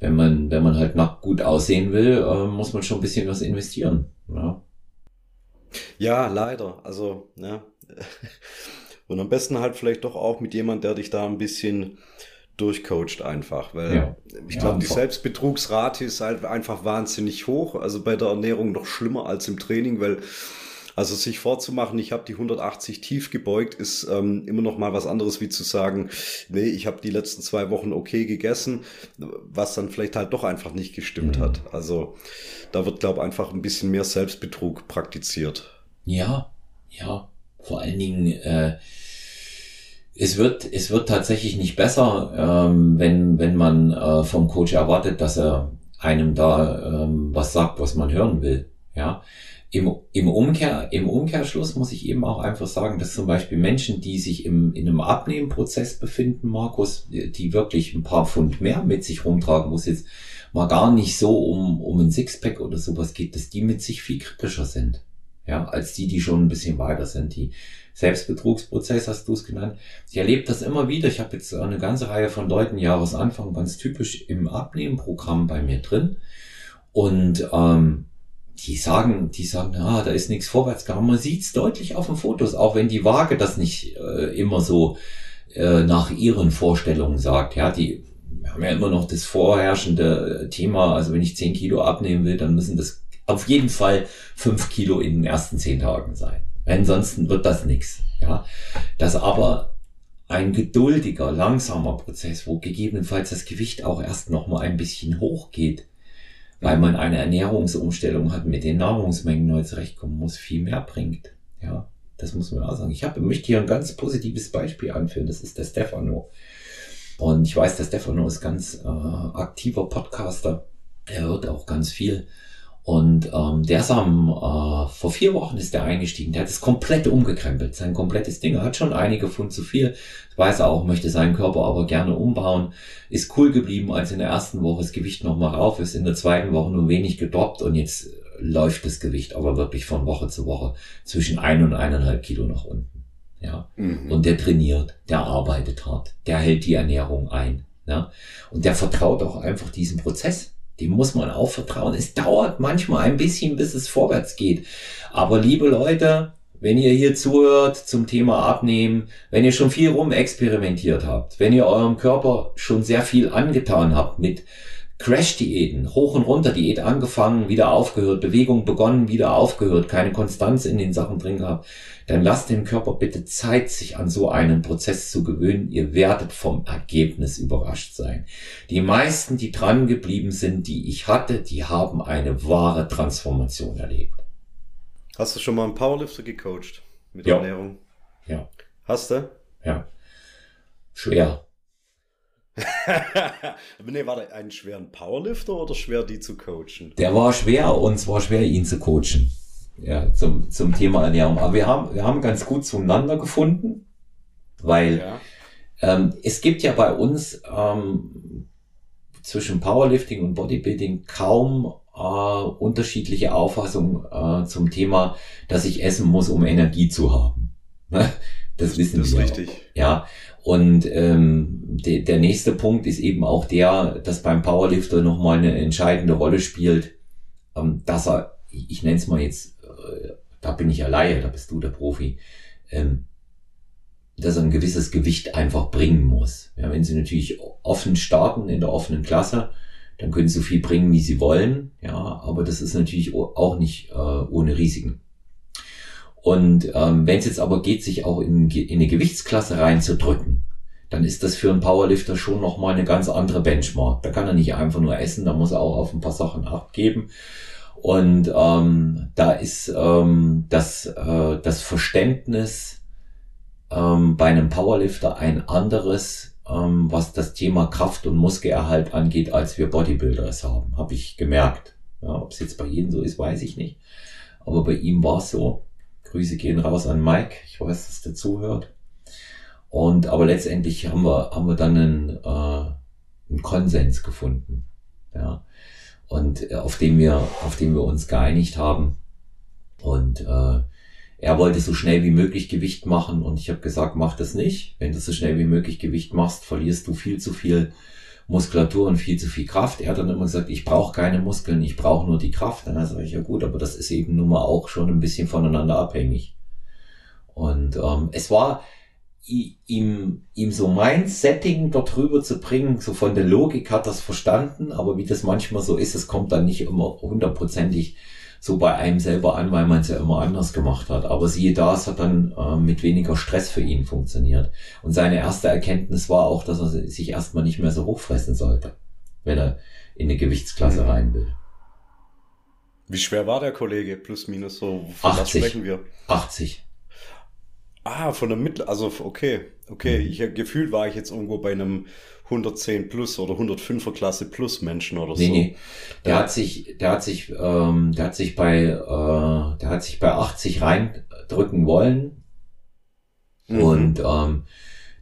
wenn man, wenn man halt nach gut aussehen will, äh, muss man schon ein bisschen was investieren. Ja,
ja leider. Also, ja. [laughs] Und am besten halt vielleicht doch auch mit jemand, der dich da ein bisschen durchcoacht einfach, weil ja. ich glaube, ja, die Selbstbetrugsrate ist halt einfach wahnsinnig hoch. Also bei der Ernährung noch schlimmer als im Training, weil also sich vorzumachen, ich habe die 180 tief gebeugt, ist ähm, immer noch mal was anderes wie zu sagen, nee, ich habe die letzten zwei Wochen okay gegessen, was dann vielleicht halt doch einfach nicht gestimmt mhm. hat. Also da wird, glaube einfach ein bisschen mehr Selbstbetrug praktiziert.
Ja, ja. Vor allen Dingen, äh, es wird, es wird tatsächlich nicht besser, ähm, wenn, wenn man äh, vom Coach erwartet, dass er einem da ähm, was sagt, was man hören will. Ja, im, im, Umkehr, im Umkehrschluss muss ich eben auch einfach sagen, dass zum Beispiel Menschen, die sich im, in einem Abnehmprozess befinden, Markus, die wirklich ein paar Pfund mehr mit sich rumtragen, wo es jetzt mal gar nicht so um, um ein Sixpack oder sowas geht, dass die mit sich viel kritischer sind. Ja, als die, die schon ein bisschen weiter sind. Die Selbstbetrugsprozess hast du es genannt. Ich erlebe das immer wieder. Ich habe jetzt eine ganze Reihe von Leuten Jahresanfang ganz typisch im Abnehmprogramm bei mir drin. Und ähm, die sagen, die sagen, ah, da ist nichts vorwärts gegangen. Man sieht es deutlich auf den Fotos, auch wenn die Waage das nicht äh, immer so äh, nach ihren Vorstellungen sagt. Ja, die haben ja immer noch das vorherrschende Thema. Also wenn ich 10 Kilo abnehmen will, dann müssen das auf jeden Fall 5 Kilo in den ersten 10 Tagen sein. Ansonsten wird das nichts. Ja, das aber ein geduldiger, langsamer Prozess, wo gegebenenfalls das Gewicht auch erst noch mal ein bisschen hochgeht weil man eine Ernährungsumstellung hat, mit den Nahrungsmengen neu zurechtkommen muss, viel mehr bringt. Ja, das muss man auch sagen. Ich habe, möchte hier ein ganz positives Beispiel anführen. Das ist der Stefano. Und ich weiß, der Stefano ist ganz äh, aktiver Podcaster. Er hört auch ganz viel. Und ähm, der ist am, äh, vor vier Wochen ist der eingestiegen. Der hat es komplett umgekrempelt, sein komplettes Ding. Er hat schon einige Pfund zu viel. Weiß er auch, möchte seinen Körper aber gerne umbauen. Ist cool geblieben, als in der ersten Woche das Gewicht nochmal rauf ist. In der zweiten Woche nur wenig gedroppt und jetzt läuft das Gewicht aber wirklich von Woche zu Woche zwischen ein und eineinhalb Kilo nach unten. Ja. Mhm. Und der trainiert, der arbeitet hart, der hält die Ernährung ein. Ja. Und der vertraut auch einfach diesem Prozess dem muss man auch vertrauen. Es dauert manchmal ein bisschen, bis es vorwärts geht. Aber liebe Leute, wenn ihr hier zuhört zum Thema Abnehmen, wenn ihr schon viel rumexperimentiert habt, wenn ihr eurem Körper schon sehr viel angetan habt mit Crash-Diäten, hoch und runter Diät angefangen, wieder aufgehört, Bewegung begonnen, wieder aufgehört, keine Konstanz in den Sachen drin gehabt, dann lasst dem Körper bitte Zeit, sich an so einen Prozess zu gewöhnen. Ihr werdet vom Ergebnis überrascht sein. Die meisten, die dran geblieben sind, die ich hatte, die haben eine wahre Transformation erlebt.
Hast du schon mal einen Powerlifter gecoacht mit ja. Ernährung?
Ja.
Hast du?
Ja. Schwer. [laughs]
nee, war der einen schweren Powerlifter oder schwer, die zu coachen?
Der war schwer und es war schwer, ihn zu coachen ja, zum, zum Thema Ernährung. Aber wir haben, wir haben ganz gut zueinander gefunden, weil ja. ähm, es gibt ja bei uns ähm, zwischen Powerlifting und Bodybuilding kaum äh, unterschiedliche Auffassungen äh, zum Thema, dass ich essen muss, um Energie zu haben. [laughs] Das wissen das wir. Das ist richtig. Ja. Und ähm, de, der nächste Punkt ist eben auch der, dass beim Powerlifter nochmal eine entscheidende Rolle spielt, ähm, dass er, ich, ich nenne es mal jetzt da bin ich Laie, da bist du der Profi, ähm, dass er ein gewisses Gewicht einfach bringen muss. Ja, wenn sie natürlich offen starten in der offenen Klasse, dann können sie so viel bringen, wie sie wollen. Ja, aber das ist natürlich auch nicht äh, ohne Risiken. Und ähm, wenn es jetzt aber geht, sich auch in, in eine Gewichtsklasse reinzudrücken, dann ist das für einen Powerlifter schon nochmal eine ganz andere Benchmark. Da kann er nicht einfach nur essen, da muss er auch auf ein paar Sachen Acht geben. Und ähm, da ist ähm, das, äh, das Verständnis ähm, bei einem Powerlifter ein anderes ähm, was das Thema Kraft und Muskelerhalt angeht, als wir Bodybuilder es haben, habe ich gemerkt. Ja, Ob es jetzt bei jedem so ist, weiß ich nicht. Aber bei ihm war es so. Grüße gehen raus an Mike. Ich weiß, dass der zuhört. Und aber letztendlich haben wir haben wir dann einen, äh, einen Konsens gefunden. Ja. Und äh, auf dem wir auf dem wir uns geeinigt haben. Und äh, er wollte so schnell wie möglich Gewicht machen und ich habe gesagt, mach das nicht. Wenn du so schnell wie möglich Gewicht machst, verlierst du viel zu viel Muskulatur und viel zu viel Kraft. Er hat dann immer gesagt, ich brauche keine Muskeln, ich brauche nur die Kraft. Dann sage ich, ja gut, aber das ist eben nun mal auch schon ein bisschen voneinander abhängig. Und ähm, es war ihm, ihm so mein Setting dort rüber zu bringen, so von der Logik hat das verstanden, aber wie das manchmal so ist, es kommt dann nicht immer hundertprozentig so bei einem selber an, weil man es ja immer anders gemacht hat. Aber siehe da, es hat dann äh, mit weniger Stress für ihn funktioniert. Und seine erste Erkenntnis war auch, dass er sich erstmal nicht mehr so hochfressen sollte, wenn er in eine Gewichtsklasse mhm. rein will.
Wie schwer war der Kollege? Plus, minus, so,
von 80, was sprechen wir? 80.
Ah, von der Mittel, also okay, okay. Mhm. Ich gefühlt war ich jetzt irgendwo bei einem 110 plus oder 105er Klasse plus Menschen oder nee, so. Nee,
der ja. hat sich, der hat sich, ähm, der hat sich bei, äh, der hat sich bei 80 reindrücken wollen. Mhm. Und ähm,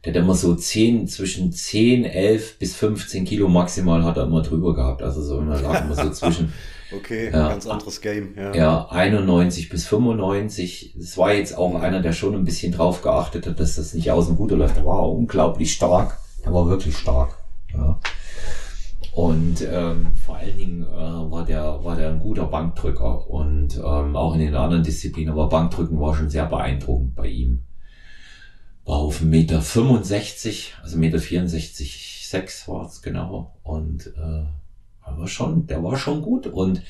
der hat immer so 10, zwischen 10, 11 bis 15 Kilo maximal hat er immer drüber gehabt. Also so, er lag immer so zwischen. [laughs]
okay, ja, ganz anderes Game,
ja. Ja, 91 bis 95. Es war jetzt auch einer, der schon ein bisschen drauf geachtet hat, dass das nicht aus dem Ruder läuft. Der war unglaublich stark. Er war wirklich stark. Ja. Und ähm, vor allen Dingen äh, war der war der ein guter Bankdrücker und ähm, auch in den anderen Disziplinen, aber Bankdrücken war schon sehr beeindruckend bei ihm. War auf Meter 65, also Meter 64, 6 war es genau und äh, war schon, der war schon gut und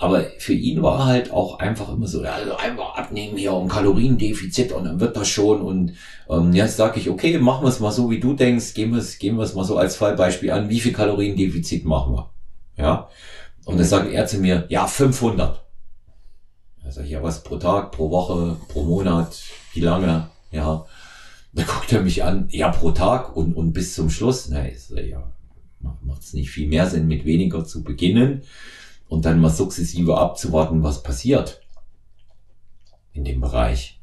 aber für ihn war halt auch einfach immer so, ja, also einfach abnehmen hier um Kaloriendefizit und dann wird das schon. Und ähm, jetzt sage ich, okay, machen wir es mal so, wie du denkst, gehen wir es gehen wir mal so als Fallbeispiel an, wie viel Kaloriendefizit machen wir? Ja. Und dann sagt er zu mir, ja, 500. Da sage ich, ja, was pro Tag, pro Woche, pro Monat, wie lange? Ja. Da guckt er mich an, ja, pro Tag und, und bis zum Schluss. Na, ich sag, ja, macht es nicht viel mehr Sinn, mit weniger zu beginnen und dann mal sukzessive abzuwarten, was passiert in dem Bereich.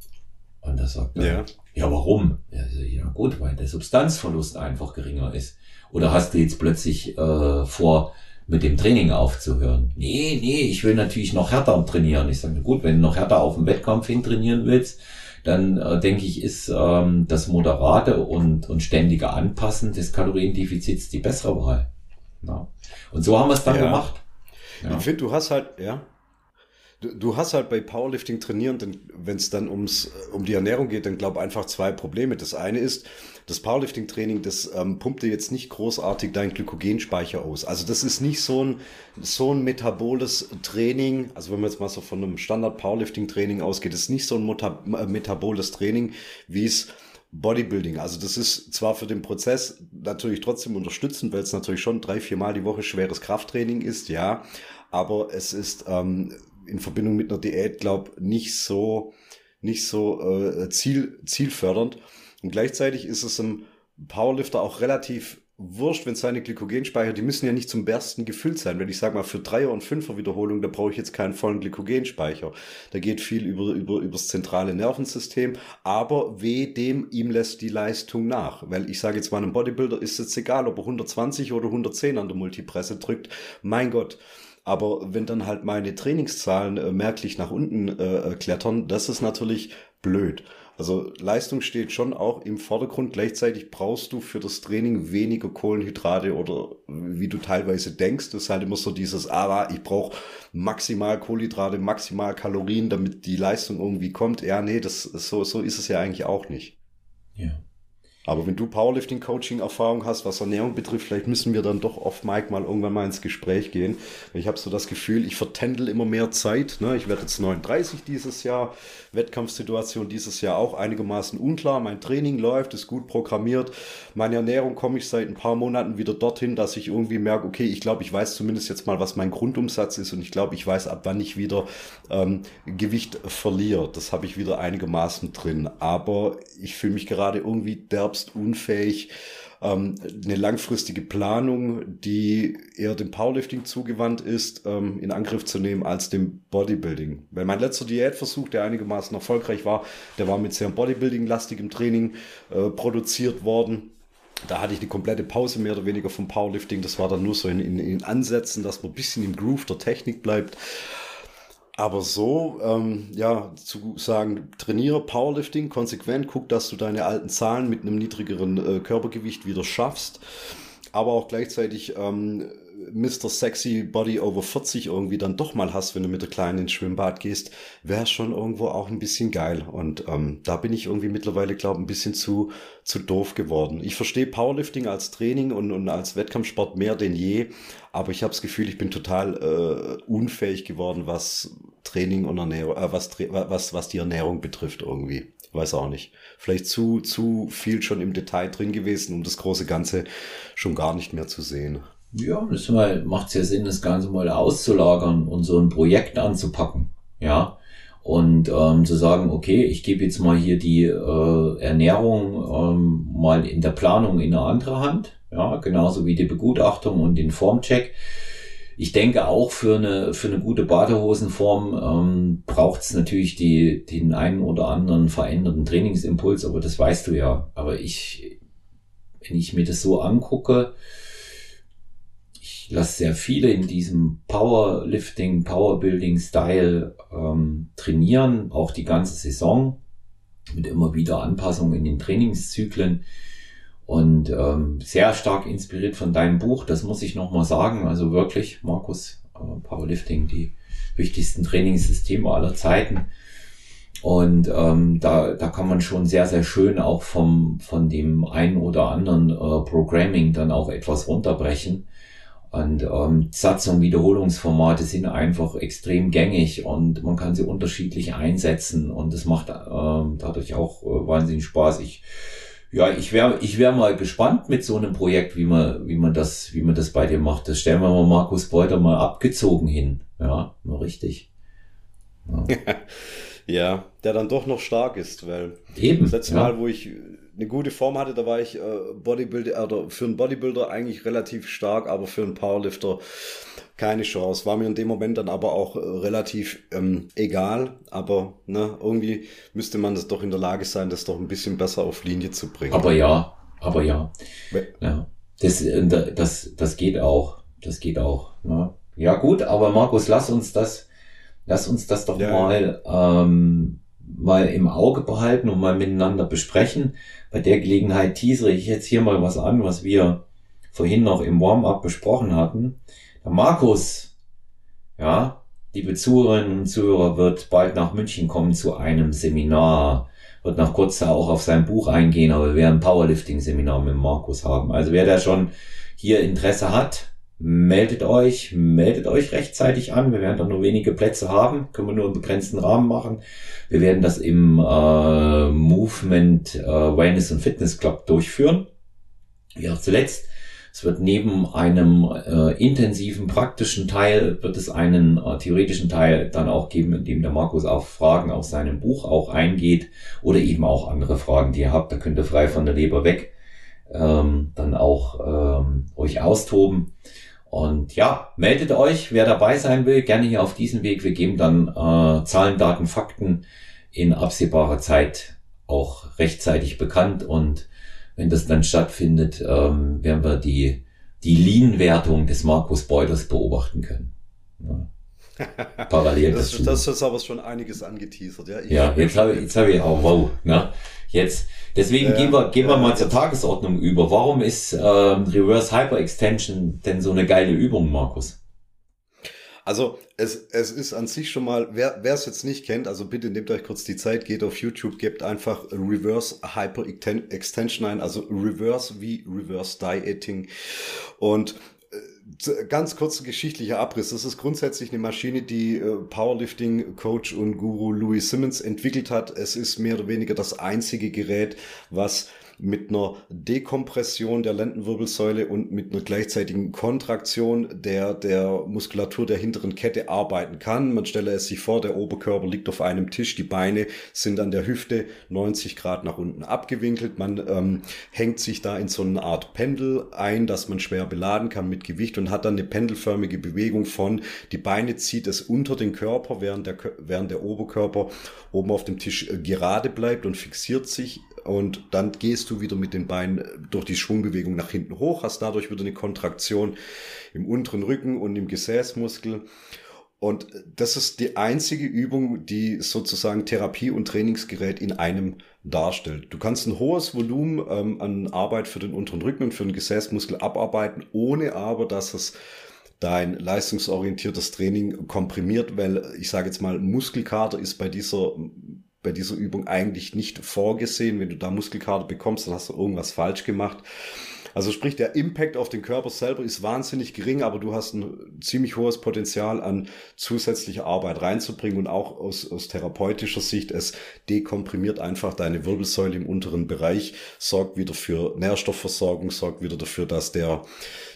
Und da sagt er, ja, ja warum? Ja, ja gut, weil der Substanzverlust einfach geringer ist. Oder hast du jetzt plötzlich äh, vor, mit dem Training aufzuhören? Nee, nee, ich will natürlich noch härter trainieren. Ich sage, gut, wenn du noch härter auf den Wettkampf hin trainieren willst, dann äh, denke ich, ist ähm, das moderate und, und ständige Anpassen des Kaloriendefizits die bessere Wahl. Ja. Und so haben wir es dann ja. gemacht.
Ja. Ich finde, du hast halt, ja, du, du hast halt bei Powerlifting trainieren, wenn es dann ums, um die Ernährung geht, dann glaube einfach zwei Probleme. Das eine ist, das Powerlifting-Training, das ähm, pumpt dir jetzt nicht großartig deinen Glykogenspeicher aus. Also das ist nicht so ein, so ein metaboles Training, also wenn man jetzt mal so von einem Standard-Powerlifting-Training ausgeht, ist nicht so ein äh, metaboles Training, wie es Bodybuilding. Also das ist zwar für den Prozess natürlich trotzdem unterstützend, weil es natürlich schon drei, vier Mal die Woche schweres Krafttraining ist, ja. Aber es ist ähm, in Verbindung mit einer Diät, glaube nicht so nicht so äh, ziel, zielfördernd. Und gleichzeitig ist es im Powerlifter auch relativ wurscht, wenn seine Glykogenspeicher, die müssen ja nicht zum Bersten gefüllt sein. Wenn ich sage mal für Dreier- und Fünfer Wiederholung, da brauche ich jetzt keinen vollen Glykogenspeicher. Da geht viel über, über, übers zentrale Nervensystem, aber weh dem, ihm lässt die Leistung nach. Weil ich sage jetzt mal, einem Bodybuilder ist es egal, ob er 120 oder 110 an der Multipresse drückt. Mein Gott. Aber wenn dann halt meine Trainingszahlen äh, merklich nach unten äh, klettern, das ist natürlich blöd. Also Leistung steht schon auch im Vordergrund. Gleichzeitig brauchst du für das Training weniger Kohlenhydrate oder wie du teilweise denkst, das ist halt immer so dieses, aber ich brauche maximal Kohlenhydrate, maximal Kalorien, damit die Leistung irgendwie kommt. Ja, nee, das so, so ist es ja eigentlich auch nicht.
Ja.
Aber wenn du Powerlifting-Coaching-Erfahrung hast, was Ernährung betrifft, vielleicht müssen wir dann doch oft Mike mal irgendwann mal ins Gespräch gehen. Ich habe so das Gefühl, ich vertändel immer mehr Zeit. Ne? Ich werde jetzt 39 dieses Jahr. Wettkampfsituation dieses Jahr auch einigermaßen unklar. Mein Training läuft, ist gut programmiert. Meine Ernährung komme ich seit ein paar Monaten wieder dorthin, dass ich irgendwie merke, okay, ich glaube, ich weiß zumindest jetzt mal, was mein Grundumsatz ist und ich glaube, ich weiß, ab wann ich wieder ähm, Gewicht verliere. Das habe ich wieder einigermaßen drin. Aber ich fühle mich gerade irgendwie derb selbst unfähig, ähm, eine langfristige Planung, die eher dem Powerlifting zugewandt ist, ähm, in Angriff zu nehmen als dem Bodybuilding. Weil mein letzter Diätversuch, der einigermaßen erfolgreich war, der war mit sehr Bodybuilding-lastigem Training äh, produziert worden. Da hatte ich eine komplette Pause mehr oder weniger vom Powerlifting. Das war dann nur so in, in, in Ansätzen, dass man ein bisschen im Groove der Technik bleibt. Aber so, ähm, ja, zu sagen, trainiere Powerlifting konsequent, guck, dass du deine alten Zahlen mit einem niedrigeren äh, Körpergewicht wieder schaffst, aber auch gleichzeitig ähm, Mr. Sexy Body over 40 irgendwie dann doch mal hast, wenn du mit der Kleinen ins Schwimmbad gehst, wäre schon irgendwo auch ein bisschen geil. Und ähm, da bin ich irgendwie mittlerweile, glaube ein bisschen zu, zu doof geworden. Ich verstehe Powerlifting als Training und, und als Wettkampfsport mehr denn je, aber ich habe das Gefühl, ich bin total äh, unfähig geworden, was Training und Ernährung, äh, was, was, was die Ernährung betrifft irgendwie. Weiß auch nicht. Vielleicht zu, zu viel schon im Detail drin gewesen, um das große Ganze schon gar nicht mehr zu sehen.
Ja, das mal, macht ja Sinn, das Ganze mal auszulagern und so ein Projekt anzupacken. Ja. Und ähm, zu sagen, okay, ich gebe jetzt mal hier die äh, Ernährung ähm, mal in der Planung in eine andere Hand. Ja, genauso wie die Begutachtung und den Formcheck. Ich denke auch für eine, für eine gute Badehosenform ähm, braucht es natürlich die, den einen oder anderen veränderten Trainingsimpuls, aber das weißt du ja. Aber ich, wenn ich mir das so angucke, ich lasse sehr viele in diesem Powerlifting, Powerbuilding-Style ähm, trainieren, auch die ganze Saison mit immer wieder Anpassungen in den Trainingszyklen und ähm, sehr stark inspiriert von deinem Buch, das muss ich nochmal sagen. Also wirklich, Markus, äh, Powerlifting, die wichtigsten Trainingssysteme aller Zeiten. Und ähm, da, da kann man schon sehr, sehr schön auch vom, von dem einen oder anderen äh, Programming dann auch etwas runterbrechen. Und ähm, Satz- und Wiederholungsformate sind einfach extrem gängig und man kann sie unterschiedlich einsetzen und das macht ähm, dadurch auch äh, wahnsinnig Spaß. Ich ja, ich wäre ich wär mal gespannt mit so einem Projekt, wie man, wie man das, wie man das bei dir macht. Das stellen wir mal Markus Beuter mal abgezogen hin. Ja, nur richtig.
Ja. [laughs] ja, der dann doch noch stark ist, weil Eben, das letzte ja. Mal, wo ich eine gute Form hatte, da war ich äh, Bodybuilder oder für einen Bodybuilder eigentlich relativ stark, aber für einen Powerlifter keine Chance. War mir in dem Moment dann aber auch äh, relativ ähm, egal, aber ne, irgendwie müsste man das doch in der Lage sein, das doch ein bisschen besser auf Linie zu bringen.
Aber ja, aber ja. ja. Das, äh, das, das geht auch. Das geht auch. Ne? Ja gut, aber Markus, lass uns das, lass uns das doch ja. mal ähm, mal im Auge behalten und mal miteinander besprechen. Bei der Gelegenheit teasere ich jetzt hier mal was an, was wir vorhin noch im Warm-up besprochen hatten. Der Markus, ja, liebe Zuhörerinnen und Zuhörer, wird bald nach München kommen zu einem Seminar, wird nach kurzer auch auf sein Buch eingehen, aber wir werden ein Powerlifting-Seminar mit Markus haben. Also wer da schon hier Interesse hat, meldet euch, meldet euch rechtzeitig an. Wir werden da nur wenige Plätze haben, können wir nur im begrenzten Rahmen machen. Wir werden das im äh, Movement äh, Wellness und Fitness Club durchführen. Wie auch zuletzt. Es wird neben einem äh, intensiven praktischen Teil, wird es einen äh, theoretischen Teil dann auch geben, in dem der Markus auf Fragen aus seinem Buch auch eingeht oder eben auch andere Fragen, die ihr habt. Da könnt ihr frei von der Leber weg ähm, dann auch ähm, euch austoben. Und ja, meldet euch, wer dabei sein will, gerne hier auf diesem Weg. Wir geben dann äh, Zahlen, Daten, Fakten in absehbarer Zeit auch rechtzeitig bekannt. Und wenn das dann stattfindet, ähm, werden wir die, die Lean-Wertung des Markus Beuters beobachten können. Ja.
Parallel das, dazu. Das ist aber schon einiges angeteasert. Ja,
ich ja jetzt habe jetzt hab ich auch, wow. Ne? Jetzt, deswegen ja, gehen wir, gehen wir mal zur Tagesordnung über. Warum ist ähm, Reverse Hyperextension denn so eine geile Übung, Markus?
Also es, es ist an sich schon mal, wer wer es jetzt nicht kennt, also bitte nehmt euch kurz die Zeit, geht auf YouTube, gebt einfach Reverse Hyper Extension ein, also Reverse wie Reverse Dieting und ganz kurzer geschichtlicher Abriss. Das ist grundsätzlich eine Maschine, die äh, Powerlifting-Coach und Guru Louis Simmons entwickelt hat. Es ist mehr oder weniger das einzige Gerät, was mit einer Dekompression der Lendenwirbelsäule und mit einer gleichzeitigen Kontraktion der, der Muskulatur der hinteren Kette arbeiten kann. Man stelle es sich vor, der Oberkörper liegt auf einem Tisch, die Beine sind an der Hüfte 90 Grad nach unten abgewinkelt. Man ähm, hängt sich da in so eine Art Pendel ein, dass man schwer beladen kann mit Gewicht und hat dann eine pendelförmige Bewegung von, die Beine zieht es unter den Körper, während der, während der Oberkörper oben auf dem Tisch äh, gerade bleibt und fixiert sich und dann gehst du wieder mit den Beinen äh, durch die Schwungbewegung nach hinten hoch, hast dadurch wieder eine Kontraktion im unteren Rücken und im Gesäßmuskel. Und äh, das ist die einzige Übung, die sozusagen Therapie und Trainingsgerät in einem darstellt. Du kannst ein hohes Volumen ähm, an Arbeit für den unteren Rücken und für den Gesäßmuskel abarbeiten, ohne aber, dass es dein leistungsorientiertes Training komprimiert, weil ich sage jetzt mal, Muskelkater ist bei dieser bei dieser Übung eigentlich nicht vorgesehen. Wenn du da Muskelkater bekommst, dann hast du irgendwas falsch gemacht. Also sprich, der Impact auf den Körper selber ist wahnsinnig gering, aber du hast ein ziemlich hohes Potenzial an zusätzlicher Arbeit reinzubringen und auch aus, aus therapeutischer Sicht, es dekomprimiert einfach deine Wirbelsäule im unteren Bereich, sorgt wieder für Nährstoffversorgung, sorgt wieder dafür, dass der,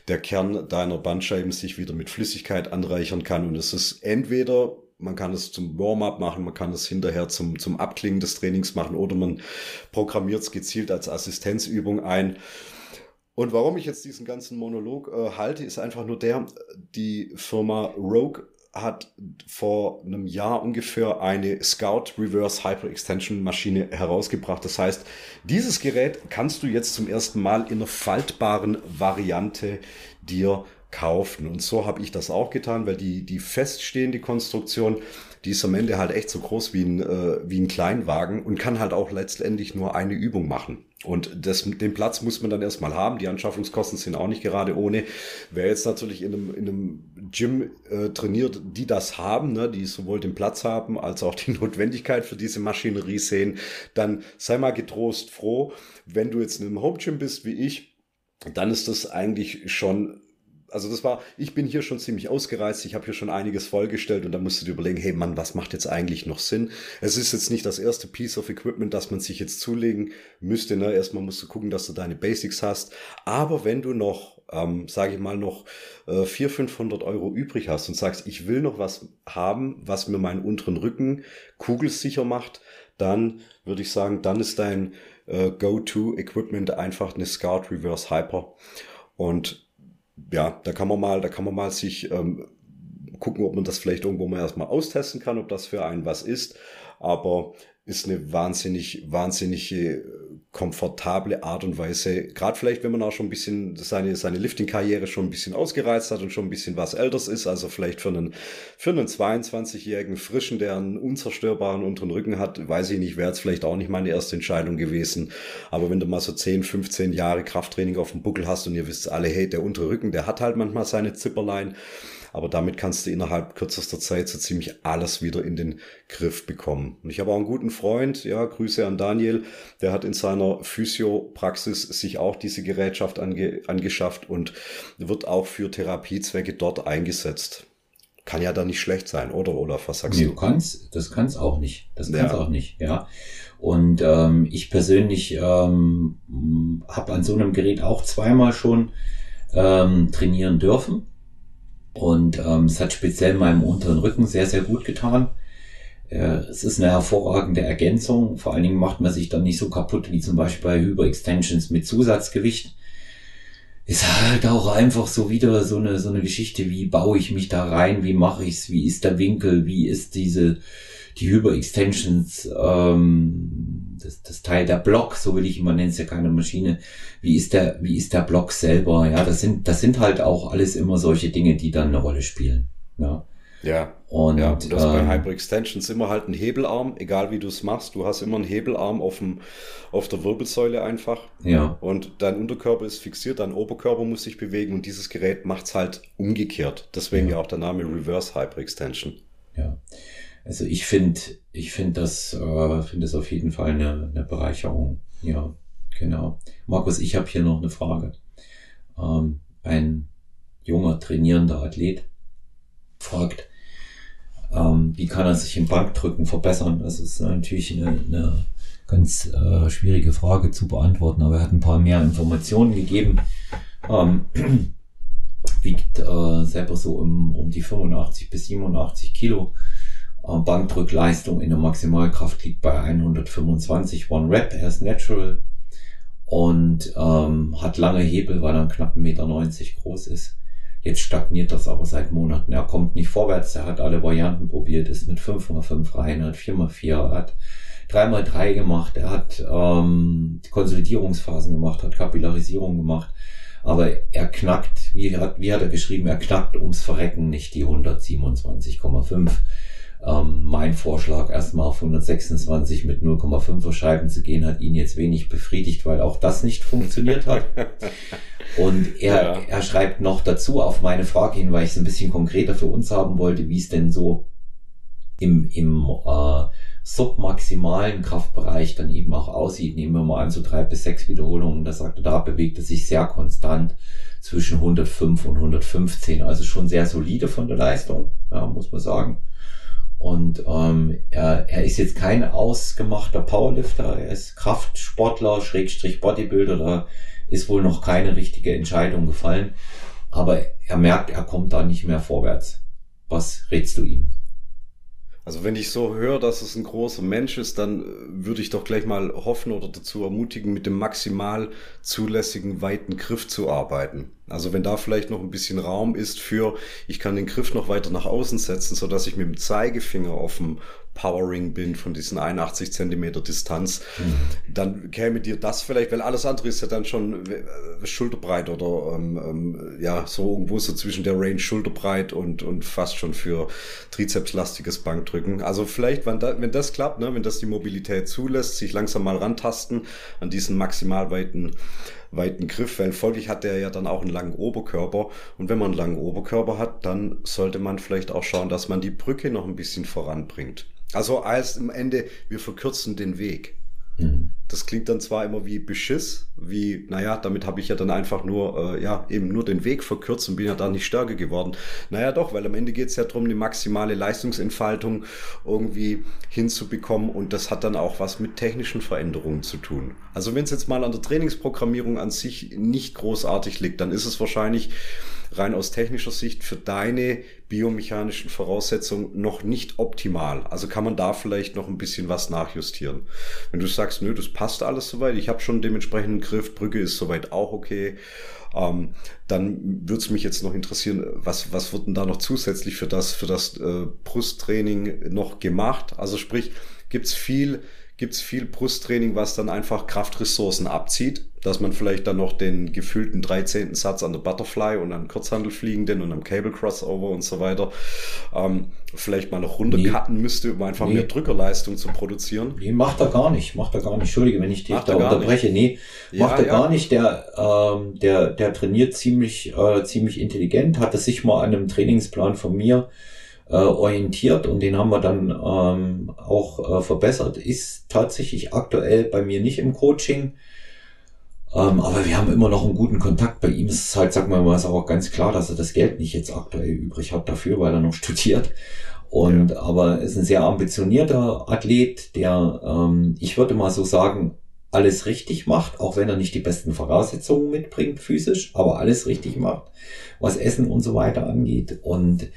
der Kern deiner Bandscheiben sich wieder mit Flüssigkeit anreichern kann und es ist entweder man kann es zum Warm-up machen, man kann es hinterher zum, zum Abklingen des Trainings machen oder man programmiert es gezielt als Assistenzübung ein. Und warum ich jetzt diesen ganzen Monolog äh, halte, ist einfach nur der, die Firma Rogue hat vor einem Jahr ungefähr eine Scout Reverse Hyper Extension Maschine herausgebracht. Das heißt, dieses Gerät kannst du jetzt zum ersten Mal in einer faltbaren Variante dir kaufen. Und so habe ich das auch getan, weil die, die feststehende Konstruktion, die ist am Ende halt echt so groß wie ein, äh, wie ein Kleinwagen und kann halt auch letztendlich nur eine Übung machen. Und das, den Platz muss man dann erstmal haben. Die Anschaffungskosten sind auch nicht gerade ohne. Wer jetzt natürlich in einem, in einem Gym äh, trainiert, die das haben, ne, die sowohl den Platz haben als auch die [laughs] Notwendigkeit für diese Maschinerie sehen, dann sei mal getrost froh. Wenn du jetzt in einem Home Gym bist wie ich, dann ist das eigentlich schon also das war, ich bin hier schon ziemlich ausgereizt, ich habe hier schon einiges vollgestellt und da musst du dir überlegen, hey Mann, was macht jetzt eigentlich noch Sinn? Es ist jetzt nicht das erste Piece of Equipment, das man sich jetzt zulegen müsste. Ne? Erstmal musst du gucken, dass du deine Basics hast. Aber wenn du noch, ähm, sage ich mal, noch äh, 400, 500 Euro übrig hast und sagst, ich will noch was haben, was mir meinen unteren Rücken kugelsicher macht, dann würde ich sagen, dann ist dein äh, Go-To-Equipment einfach eine Scout Reverse Hyper. Und ja, da kann man mal, da kann man mal sich ähm, gucken, ob man das vielleicht irgendwo mal erstmal austesten kann, ob das für einen was ist. Aber ist eine wahnsinnig, wahnsinnige komfortable Art und Weise. Gerade vielleicht, wenn man auch schon ein bisschen seine, seine Lifting-Karriere schon ein bisschen ausgereizt hat und schon ein bisschen was älteres ist, also vielleicht für einen, für einen 22-jährigen Frischen, der einen unzerstörbaren unteren Rücken hat, weiß ich nicht, wäre jetzt vielleicht auch nicht meine erste Entscheidung gewesen. Aber wenn du mal so 10, 15 Jahre Krafttraining auf dem Buckel hast und ihr wisst alle, hey, der untere Rücken, der hat halt manchmal seine Zipperlein aber damit kannst du innerhalb kürzester Zeit so ziemlich alles wieder in den Griff bekommen. Und ich habe auch einen guten Freund, ja, Grüße an Daniel, der hat in seiner Physiopraxis sich auch diese Gerätschaft ange angeschafft und wird auch für Therapiezwecke dort eingesetzt. Kann ja da nicht schlecht sein, oder Olaf? Was sagst
nee,
du?
Du kannst, das kann's auch nicht. Das kann's ja. auch nicht, ja. Und ähm, ich persönlich ähm, habe an so einem Gerät auch zweimal schon ähm, trainieren dürfen. Und ähm, es hat speziell meinem unteren Rücken sehr, sehr gut getan. Äh, es ist eine hervorragende Ergänzung. Vor allen Dingen macht man sich dann nicht so kaputt wie zum Beispiel bei Hyperextensions mit Zusatzgewicht. Ist halt auch einfach so wieder so eine, so eine Geschichte, wie baue ich mich da rein, wie mache ich's, wie ist der Winkel, wie ist diese, die Hyperextensions, ähm, das, das Teil der Block, so will ich immer nennen, es ja keine Maschine. Wie ist der, wie ist der Block selber? Ja, das sind, das sind halt auch alles immer solche Dinge, die dann eine Rolle spielen. Ja.
Ja. Und ja, das ähm, bei Hyperextensions immer halt ein Hebelarm, egal wie du es machst. Du hast immer einen Hebelarm auf, dem, auf der Wirbelsäule einfach.
Ja.
Und dein Unterkörper ist fixiert, dein Oberkörper muss sich bewegen und dieses Gerät macht's halt umgekehrt. Deswegen ja, ja auch der Name Reverse Hyperextension.
Ja. Also ich finde, ich finde das, äh, finde das auf jeden Fall eine, eine Bereicherung. Ja, genau. Markus, ich habe hier noch eine Frage. Ähm, ein junger trainierender Athlet fragt, ähm, wie kann er sich im Bankdrücken verbessern? Das ist natürlich eine, eine ganz äh, schwierige Frage zu beantworten, aber er hat ein paar mehr Informationen gegeben. Ähm, [clears throat] wiegt äh, selber so um, um die 85 bis 87 Kilo. Äh, Bankdrückleistung in der Maximalkraft liegt bei 125 One Rep. Er ist natural und ähm, hat lange Hebel, weil er knapp 1,90 Meter groß ist. Jetzt stagniert das aber seit Monaten. Er kommt nicht vorwärts. Er hat alle Varianten probiert, ist mit 5x5 rein, hat 4x4, hat 3x3 gemacht. Er hat ähm, Konsolidierungsphasen gemacht, hat Kapillarisierung gemacht. Aber er knackt, wie hat, wie hat er geschrieben, er knackt ums Verrecken nicht die 127,5. Ähm, mein Vorschlag, erstmal auf 126 mit 0,5er Scheiben zu gehen, hat ihn jetzt wenig befriedigt, weil auch das nicht funktioniert hat. [laughs] Und er, ja. er schreibt noch dazu auf meine Frage hin, weil ich es ein bisschen konkreter für uns haben wollte, wie es denn so im, im äh, submaximalen Kraftbereich dann eben auch aussieht. Nehmen wir mal an, so drei bis sechs Wiederholungen. Da sagt er, da bewegt er sich sehr konstant zwischen 105 und 115. Also schon sehr solide von der Leistung, ja, muss man sagen. Und ähm, er, er ist jetzt kein ausgemachter Powerlifter, er ist Kraftsportler, Schrägstrich Bodybuilder, da ist wohl noch keine richtige Entscheidung gefallen. Aber er merkt, er kommt da nicht mehr vorwärts. Was rätst du ihm?
Also wenn ich so höre, dass es ein großer Mensch ist, dann äh, würde ich doch gleich mal hoffen oder dazu ermutigen, mit dem maximal zulässigen weiten Griff zu arbeiten. Also wenn da vielleicht noch ein bisschen Raum ist für, ich kann den Griff noch weiter nach außen setzen, so dass ich mit dem Zeigefinger auf dem Powering bin von diesen 81 Zentimeter Distanz, mhm. dann käme dir das vielleicht, weil alles andere ist ja dann schon äh, schulterbreit oder ähm, ähm, ja, so irgendwo so zwischen der Range schulterbreit und, und fast schon für trizepslastiges Bankdrücken. Also vielleicht, wenn, da, wenn das klappt, ne, wenn das die Mobilität zulässt, sich langsam mal rantasten an diesen maximal weiten weiten Griff, weil folglich hat der ja dann auch einen langen Oberkörper. Und wenn man einen langen Oberkörper hat, dann sollte man vielleicht auch schauen, dass man die Brücke noch ein bisschen voranbringt. Also als im Ende, wir verkürzen den Weg. Mhm. Das klingt dann zwar immer wie Beschiss, wie, naja, damit habe ich ja dann einfach nur, äh, ja, eben nur den Weg verkürzt und bin ja dann nicht stärker geworden. Naja, doch, weil am Ende geht es ja darum, die maximale Leistungsentfaltung irgendwie hinzubekommen und das hat dann auch was mit technischen Veränderungen zu tun. Also wenn es jetzt mal an der Trainingsprogrammierung an sich nicht großartig liegt, dann ist es wahrscheinlich rein aus technischer Sicht für deine biomechanischen Voraussetzungen noch nicht optimal. Also kann man da vielleicht noch ein bisschen was nachjustieren. Wenn du sagst, nö, das passt alles soweit, ich habe schon dementsprechenden Griff, Brücke ist soweit auch okay, ähm, dann würde es mich jetzt noch interessieren, was, was wird denn da noch zusätzlich für das, für das äh, Brusttraining noch gemacht? Also sprich, gibt's viel gibt es viel Brusttraining, was dann einfach Kraftressourcen abzieht, dass man vielleicht dann noch den gefühlten 13. Satz an der Butterfly und am Kurzhandelfliegenden und am Cable Crossover und so weiter ähm, vielleicht mal noch runtercutten nee. müsste, um einfach nee. mehr Drückerleistung zu produzieren.
Nee, macht er gar nicht, macht er gar nicht. Entschuldige, wenn ich dich da unterbreche. Nicht. Nee, ja, macht er ja. gar nicht. Der, ähm, der, der trainiert ziemlich, äh, ziemlich intelligent, hat es sich mal an einem Trainingsplan von mir äh, orientiert und den haben wir dann ähm, auch äh, verbessert. Ist tatsächlich aktuell bei mir nicht im Coaching. Ähm, aber wir haben immer noch einen guten Kontakt. Bei ihm ist es halt, sagen wir mal, ist auch ganz klar, dass er das Geld nicht jetzt aktuell übrig hat dafür, weil er noch [laughs] studiert. Und ja. aber ist ein sehr ambitionierter Athlet, der, ähm, ich würde mal so sagen, alles richtig macht, auch wenn er nicht die besten Voraussetzungen mitbringt physisch, aber alles richtig macht, was Essen und so weiter angeht. Und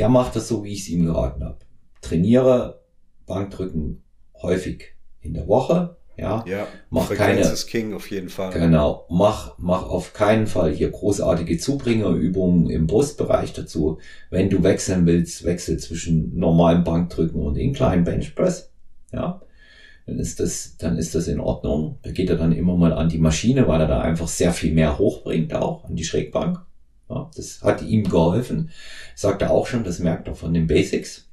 der macht das so, wie ich es ihm geraten habe. Trainiere Bankdrücken häufig in der Woche. Ja,
ja mach Frequenz keine, ist King auf jeden Fall.
Genau, mach, mach auf keinen Fall hier großartige Zubringerübungen im Brustbereich dazu. Wenn du wechseln willst, wechsel zwischen normalem Bankdrücken und Incline Bench Press. Ja, dann ist das, dann ist das in Ordnung. Da geht er dann immer mal an die Maschine, weil er da einfach sehr viel mehr hochbringt auch, an die Schrägbank. Ja, das hat ihm geholfen. Sagt er auch schon, das merkt er von den Basics.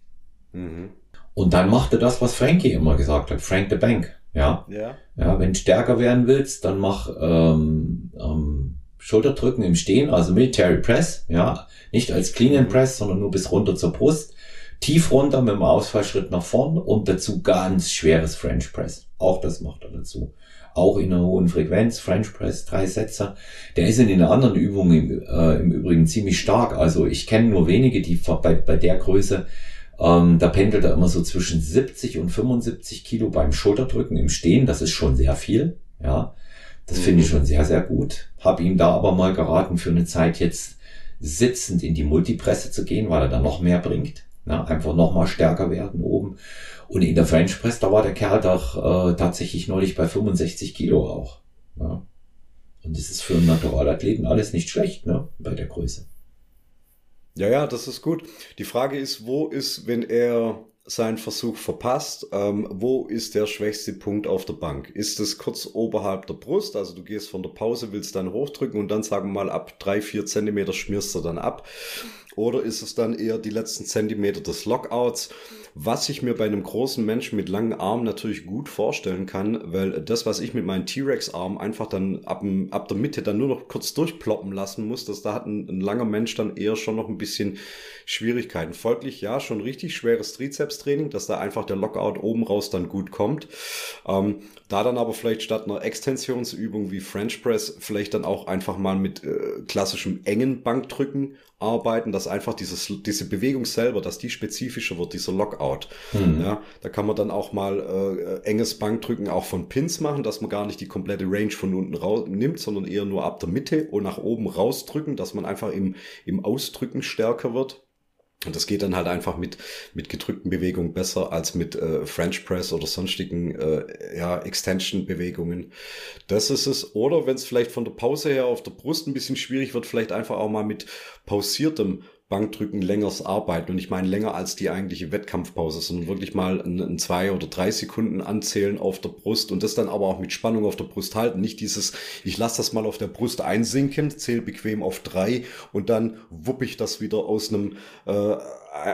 Mhm. Und dann macht er das, was Frankie immer gesagt hat, Frank the Bank. Ja. Ja, ja wenn du stärker werden willst, dann mach ähm, ähm, Schulterdrücken im Stehen, also Military Press, ja, nicht als Clean and mhm. Press, sondern nur bis runter zur Brust. Tief runter mit dem Ausfallschritt nach vorn und dazu ganz schweres French Press. Auch das macht er dazu auch in einer hohen Frequenz, French Press, drei Sätze. Der ist in den anderen Übungen im, äh, im Übrigen ziemlich stark. Also ich kenne nur wenige, die bei, bei der Größe Ähm, da pendelt er immer so zwischen 70 und 75 Kilo beim Schulterdrücken im Stehen. Das ist schon sehr viel. Ja, das mhm. finde ich mhm. schon sehr, sehr gut. Habe ihm da aber mal geraten, für eine Zeit jetzt sitzend in die Multipresse zu gehen, weil er da noch mehr bringt. Ja, einfach noch mal stärker werden oben. Und in der French Press, da war der Kerl doch äh, tatsächlich neulich bei 65 Kilo auch. Ja. Und das ist für einen Naturalathleten alles nicht schlecht, ne, bei der Größe.
Ja, ja, das ist gut. Die Frage ist, wo ist, wenn er seinen Versuch verpasst, ähm, wo ist der schwächste Punkt auf der Bank? Ist es kurz oberhalb der Brust, also du gehst von der Pause, willst dann hochdrücken und dann sagen wir mal ab drei, vier Zentimeter schmierst du dann ab? Oder ist es dann eher die letzten Zentimeter des Lockouts? Was ich mir bei einem großen Menschen mit langen Armen natürlich gut vorstellen kann, weil das, was ich mit meinen T-Rex-Armen einfach dann ab, ab der Mitte dann nur noch kurz durchploppen lassen muss, dass da hat ein, ein langer Mensch dann eher schon noch ein bisschen Schwierigkeiten. Folglich ja, schon richtig schweres Trizeps-Training, dass da einfach der Lockout oben raus dann gut kommt. Ähm, da dann aber vielleicht statt einer Extensionsübung wie French Press vielleicht dann auch einfach mal mit äh, klassischem engen Bankdrücken arbeiten, dass einfach dieses, diese Bewegung selber, dass die spezifischer wird, dieser Lockout. Mhm. Ja, da kann man dann auch mal äh, enges Bankdrücken auch von Pins machen, dass man gar nicht die komplette Range von unten raus nimmt, sondern eher nur ab der Mitte und nach oben rausdrücken, dass man einfach im, im Ausdrücken stärker wird. Und das geht dann halt einfach mit, mit gedrückten Bewegungen besser als mit äh, French Press oder sonstigen äh, ja, Extension-Bewegungen. Das ist es. Oder wenn es vielleicht von der Pause her auf der Brust ein bisschen schwierig wird, vielleicht einfach auch mal mit pausiertem Bankdrücken längers arbeiten. Und ich meine länger als die eigentliche Wettkampfpause, sondern wirklich mal ein, ein, zwei oder drei Sekunden anzählen auf der Brust und das dann aber auch mit Spannung auf der Brust halten. Nicht dieses, ich lasse das mal auf der Brust einsinken, zähle bequem auf drei und dann wupp ich das wieder aus einem äh,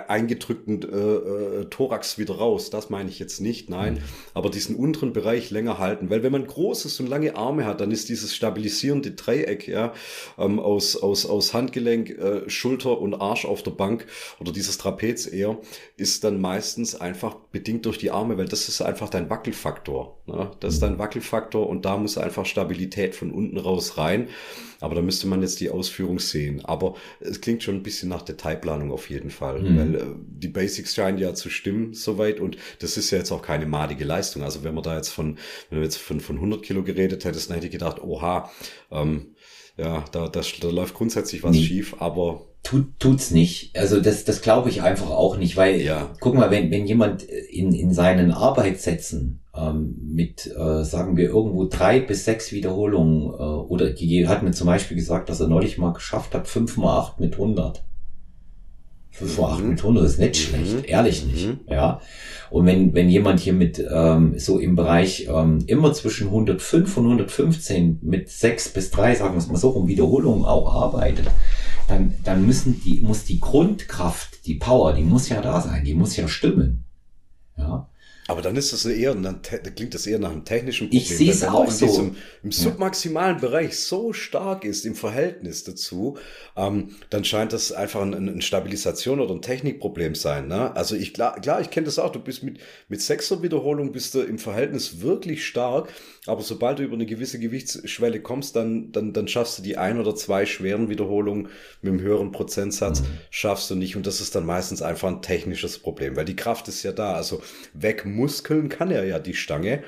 eingedrückten äh, äh, Thorax wieder raus. Das meine ich jetzt nicht, nein. Mhm. Aber diesen unteren Bereich länger halten. Weil wenn man großes und lange Arme hat, dann ist dieses stabilisierende Dreieck ja, ähm, aus, aus, aus Handgelenk, äh, Schulter und Arsch auf der Bank oder dieses Trapez eher, ist dann meistens einfach bedingt durch die Arme, weil das ist einfach dein Wackelfaktor. Ne? Das ist dein Wackelfaktor und da muss einfach Stabilität von unten raus rein. Aber da müsste man jetzt die Ausführung sehen. Aber es klingt schon ein bisschen nach Detailplanung auf jeden Fall, mhm. Weil äh, die Basics scheinen ja zu stimmen soweit und das ist ja jetzt auch keine madige Leistung. Also wenn man da jetzt von, wenn du jetzt von, von 100 Kilo geredet hättest, dann hätte ich gedacht, oha, ähm, ja, da, das, da läuft grundsätzlich was nee. schief, aber
Tut, tut's nicht. Also das, das glaube ich einfach auch nicht, weil, ja. guck mal, wenn, wenn jemand in, in seinen Arbeitssätzen ähm, mit, äh, sagen wir, irgendwo drei bis sechs Wiederholungen äh, oder die hat mir zum Beispiel gesagt, dass er neulich mal geschafft hat, fünf mal acht mit 100. 5 mal 8 mhm. mit 100 ist nicht mhm. schlecht, ehrlich nicht. Mhm. Ja. Und wenn, wenn jemand hier mit ähm, so im Bereich ähm, immer zwischen 105 und 115 mit sechs bis drei, sagen wir es mal so, um Wiederholungen auch arbeitet, dann, dann müssen die, muss die Grundkraft, die Power, die muss ja da sein, die muss ja stimmen. Ja.
Aber dann ist das eher, dann klingt das eher nach einem technischen
Problem. Ich sehe es auch so.
Diesem, Im submaximalen ja. Bereich so stark ist im Verhältnis dazu, ähm, dann scheint das einfach ein, ein Stabilisation oder ein Technikproblem sein. Ne? Also ich klar, klar, ich kenne das auch. Du bist mit mit sechser Wiederholung bist du im Verhältnis wirklich stark, aber sobald du über eine gewisse Gewichtsschwelle kommst, dann dann dann schaffst du die ein oder zwei schweren Wiederholungen mit einem höheren Prozentsatz mhm. schaffst du nicht und das ist dann meistens einfach ein technisches Problem, weil die Kraft ist ja da. Also weg Muskeln kann er ja die Stange.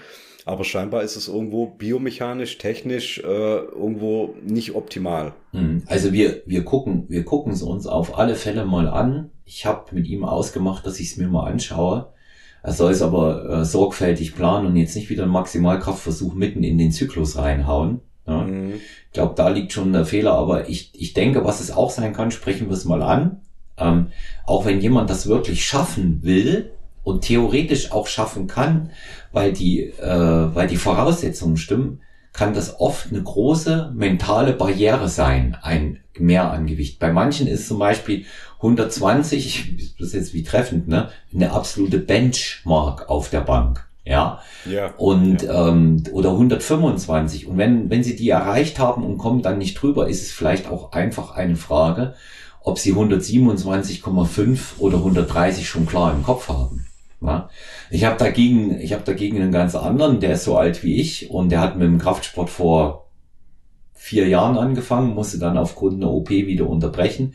Aber scheinbar ist es irgendwo biomechanisch, technisch äh, irgendwo nicht optimal.
Hm. Also wir, wir gucken, wir gucken es uns auf alle Fälle mal an. Ich habe mit ihm ausgemacht, dass ich es mir mal anschaue. Er soll es aber äh, sorgfältig planen und jetzt nicht wieder einen Maximalkraftversuch mitten in den Zyklus reinhauen. Ja. Mhm. Ich glaube, da liegt schon der Fehler, aber ich, ich denke, was es auch sein kann, sprechen wir es mal an. Ähm, auch wenn jemand das wirklich schaffen will, und theoretisch auch schaffen kann, weil die, äh, weil die Voraussetzungen stimmen, kann das oft eine große mentale Barriere sein, ein Mehr an Gewicht. Bei manchen ist zum Beispiel 120, das ist jetzt wie treffend, ne, eine absolute Benchmark auf der Bank. Ja. ja und ja. Ähm, oder 125. Und wenn, wenn sie die erreicht haben und kommen dann nicht drüber, ist es vielleicht auch einfach eine Frage, ob sie 127,5 oder 130 schon klar im Kopf haben. Ja. Ich habe dagegen, ich habe dagegen einen ganz anderen, der ist so alt wie ich und der hat mit dem Kraftsport vor vier Jahren angefangen, musste dann aufgrund einer OP wieder unterbrechen.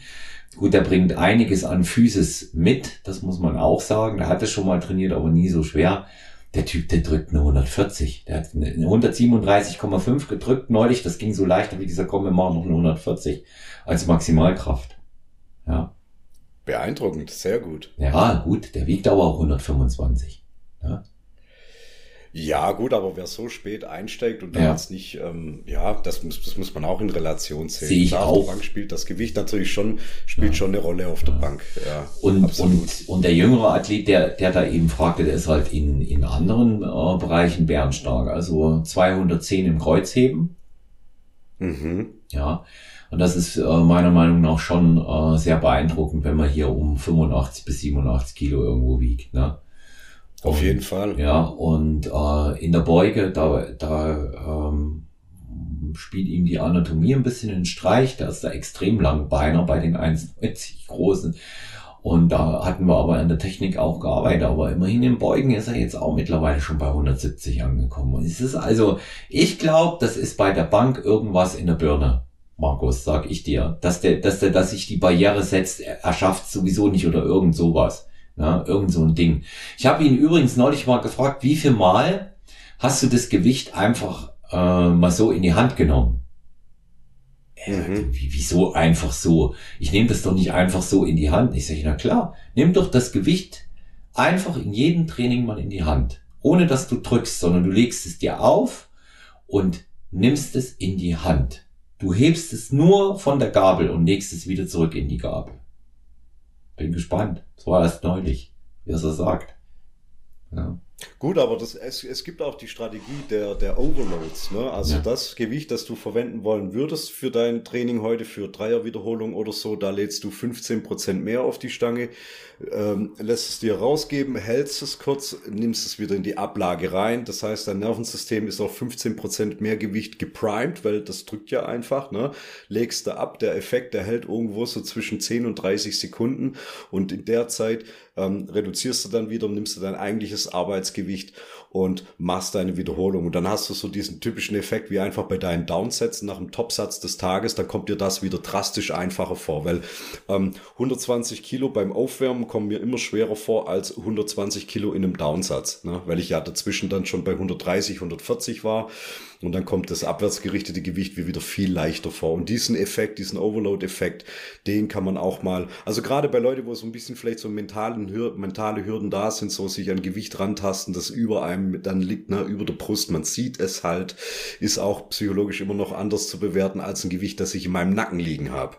Gut, der bringt einiges an Physis mit, das muss man auch sagen. Der hat es schon mal trainiert, aber nie so schwer. Der Typ, der drückt eine 140. Der hat eine 137,5 gedrückt neulich. Das ging so leichter wie dieser Komm, wir machen noch eine 140 als Maximalkraft. Ja.
Beeindruckend, sehr gut.
Ja, gut, der wiegt aber auch 125. Ja.
Ja, gut, aber wer so spät einsteigt und da ja. jetzt nicht, ähm, ja, das muss, das muss man auch in Relation sehen.
Sehe ich
Klar,
auch.
Auf der Bank spielt das Gewicht natürlich schon, spielt ja. schon eine Rolle auf der Bank. Ja,
und, und, und der jüngere Athlet, der, der da eben fragte, der ist halt in, in anderen äh, Bereichen bärenstark. Also 210 im Kreuzheben.
Mhm.
Ja. Und das ist äh, meiner Meinung nach schon äh, sehr beeindruckend, wenn man hier um 85 bis 87 Kilo irgendwo wiegt. Ne?
Auf und, jeden Fall.
Ja, und äh, in der Beuge, da, da ähm, spielt ihm die Anatomie ein bisschen in Streich. Da ist er extrem lang Beiner bei den 1,90 großen. Und da hatten wir aber in der Technik auch gearbeitet. Aber immerhin im Beugen ist er jetzt auch mittlerweile schon bei 170 angekommen. Und es ist also, ich glaube, das ist bei der Bank irgendwas in der Birne. Markus, sag ich dir, dass der, dass der, dass sich die Barriere setzt, er schafft sowieso nicht oder irgend sowas. Ja, irgend so ein Ding. Ich habe ihn übrigens neulich mal gefragt, wie viel Mal hast du das Gewicht einfach äh, mal so in die Hand genommen? Mhm. wieso einfach so? Ich nehme das doch nicht einfach so in die Hand. Ich sage, na klar, nimm doch das Gewicht einfach in jedem Training mal in die Hand. Ohne dass du drückst, sondern du legst es dir auf und nimmst es in die Hand. Du hebst es nur von der Gabel und legst es wieder zurück in die Gabel. Bin gespannt. Das war erst neulich, wie er so sagt.
Ja. Gut, aber das, es, es gibt auch die Strategie der, der Overloads. Ne? Also ja. das Gewicht, das du verwenden wollen würdest für dein Training heute, für Dreierwiederholung oder so, da lädst du 15 Prozent mehr auf die Stange, ähm, lässt es dir rausgeben, hältst es kurz, nimmst es wieder in die Ablage rein. Das heißt, dein Nervensystem ist auf 15 Prozent mehr Gewicht geprimed, weil das drückt ja einfach. Ne? Legst du ab, der Effekt, der hält irgendwo so zwischen 10 und 30 Sekunden und in der Zeit ähm, reduzierst du dann wieder, nimmst du dein eigentliches Arbeitsgewicht und machst deine Wiederholung. Und dann hast du so diesen typischen Effekt wie einfach bei deinen Downsätzen nach dem Topsatz des Tages, dann kommt dir das wieder drastisch einfacher vor, weil ähm, 120 Kilo beim Aufwärmen kommen mir immer schwerer vor als 120 Kilo in einem Downsatz, ne? weil ich ja dazwischen dann schon bei 130, 140 war. Und dann kommt das abwärts gerichtete Gewicht wie wieder viel leichter vor. Und diesen Effekt, diesen Overload-Effekt, den kann man auch mal, also gerade bei Leuten, wo so ein bisschen vielleicht so mentalen, mentale Hürden da sind, so sich an Gewicht rantasten, das über einem dann liegt, ne, über der Brust, man sieht es halt, ist auch psychologisch immer noch anders zu bewerten als ein Gewicht, das ich in meinem Nacken liegen habe.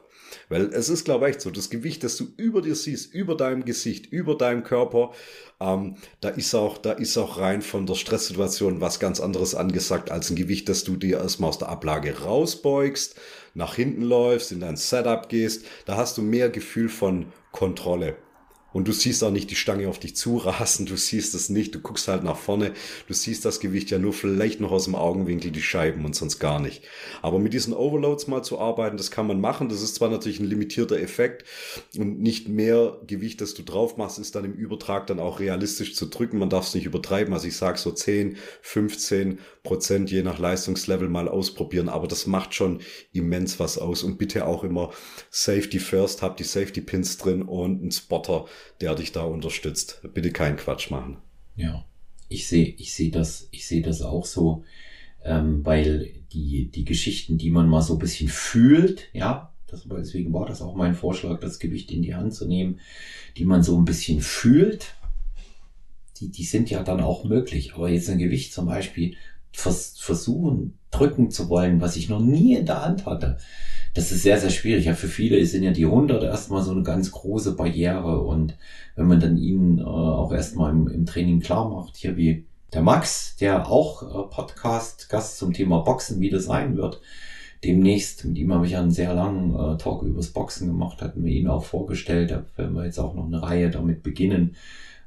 Weil es ist, glaube ich, so, das Gewicht, das du über dir siehst, über deinem Gesicht, über deinem Körper, ähm, da ist auch, da ist auch rein von der Stresssituation was ganz anderes angesagt als ein Gewicht, das du dir erstmal aus der Ablage rausbeugst, nach hinten läufst, in dein Setup gehst. Da hast du mehr Gefühl von Kontrolle. Und du siehst auch nicht die Stange auf dich zurasen, du siehst es nicht, du guckst halt nach vorne, du siehst das Gewicht ja nur vielleicht noch aus dem Augenwinkel, die Scheiben und sonst gar nicht. Aber mit diesen Overloads mal zu arbeiten, das kann man machen. Das ist zwar natürlich ein limitierter Effekt und nicht mehr Gewicht, das du drauf machst, ist dann im Übertrag dann auch realistisch zu drücken. Man darf es nicht übertreiben. Also ich sage so 10, 15 Prozent je nach Leistungslevel mal ausprobieren. Aber das macht schon immens was aus. Und bitte auch immer Safety First, habt die Safety Pins drin und einen Spotter der dich da unterstützt. Bitte keinen Quatsch machen.
Ja, ich sehe, ich sehe das, ich sehe das auch so, ähm, weil die, die Geschichten, die man mal so ein bisschen fühlt, ja, das, deswegen war das auch mein Vorschlag, das Gewicht in die Hand zu nehmen, die man so ein bisschen fühlt, die, die sind ja dann auch möglich. Aber jetzt ein Gewicht zum Beispiel vers versuchen, drücken zu wollen, was ich noch nie in der Hand hatte, das ist sehr, sehr schwierig. Ja, für viele sind ja die 100 erstmal so eine ganz große Barriere. Und wenn man dann ihnen äh, auch erstmal im, im Training klar macht, hier wie der Max, der auch äh, Podcast-Gast zum Thema Boxen wieder sein wird, demnächst, mit ihm habe ich einen sehr langen äh, Talk übers Boxen gemacht, hatten wir ihn auch vorgestellt, da werden wir jetzt auch noch eine Reihe damit beginnen,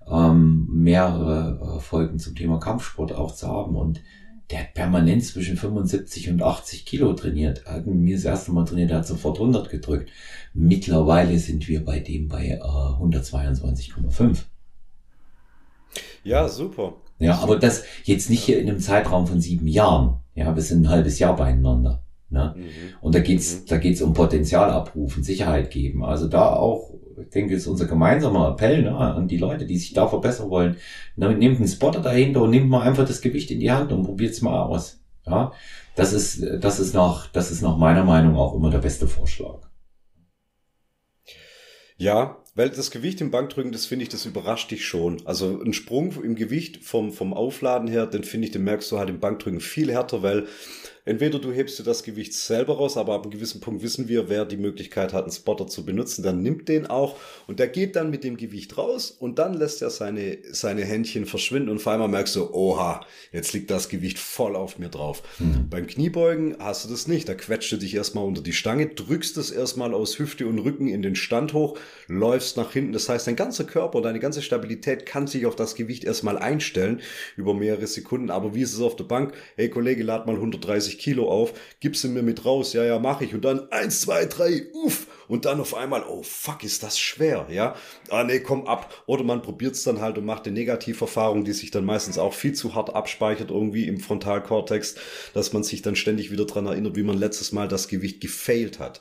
ähm, mehrere äh, Folgen zum Thema Kampfsport auch zu haben und der hat permanent zwischen 75 und 80 Kilo trainiert. Er hat mir das erste Mal trainiert, er hat sofort 100 gedrückt. Mittlerweile sind wir bei dem bei äh, 122,5.
Ja, super.
Ja, aber das jetzt nicht hier in einem Zeitraum von sieben Jahren. Ja, wir sind ein halbes Jahr beieinander. Ne? Mhm. Und da geht's, mhm. da geht's um Potenzial abrufen, Sicherheit geben. Also da auch, ich denke, ist unser gemeinsamer Appell ne, an die Leute, die sich da verbessern wollen. Ne, nehmt einen Spotter dahinter und nehmt mal einfach das Gewicht in die Hand und probiert's mal aus. Ja, das ist, das ist noch, das ist nach meiner Meinung auch immer der beste Vorschlag.
Ja, weil das Gewicht im Bankdrücken, das finde ich, das überrascht dich schon. Also ein Sprung im Gewicht vom, vom Aufladen her, den finde ich, den merkst du halt im Bankdrücken viel härter, weil Entweder du hebst dir das Gewicht selber raus, aber ab einem gewissen Punkt wissen wir, wer die Möglichkeit hat, einen Spotter zu benutzen, dann nimmt den auch und der geht dann mit dem Gewicht raus und dann lässt er seine, seine Händchen verschwinden und auf einmal merkst du, oha, jetzt liegt das Gewicht voll auf mir drauf. Mhm. Beim Kniebeugen hast du das nicht. Da quetscht du dich erstmal unter die Stange, drückst es erstmal aus Hüfte und Rücken in den Stand hoch, läufst nach hinten. Das heißt, dein ganzer Körper, deine ganze Stabilität kann sich auf das Gewicht erstmal einstellen über mehrere Sekunden. Aber wie ist es auf der Bank? Hey Kollege, lad mal 130 30 Kilo auf, gib sie mir mit raus, ja, ja, mache ich. Und dann eins, zwei, drei, uff. Und dann auf einmal, oh fuck, ist das schwer, ja. Ah nee, komm ab. Oder man probiert es dann halt und macht eine Negativerfahrung, die sich dann meistens auch viel zu hart abspeichert irgendwie im Frontalkortex, dass man sich dann ständig wieder dran erinnert, wie man letztes Mal das Gewicht gefailt hat.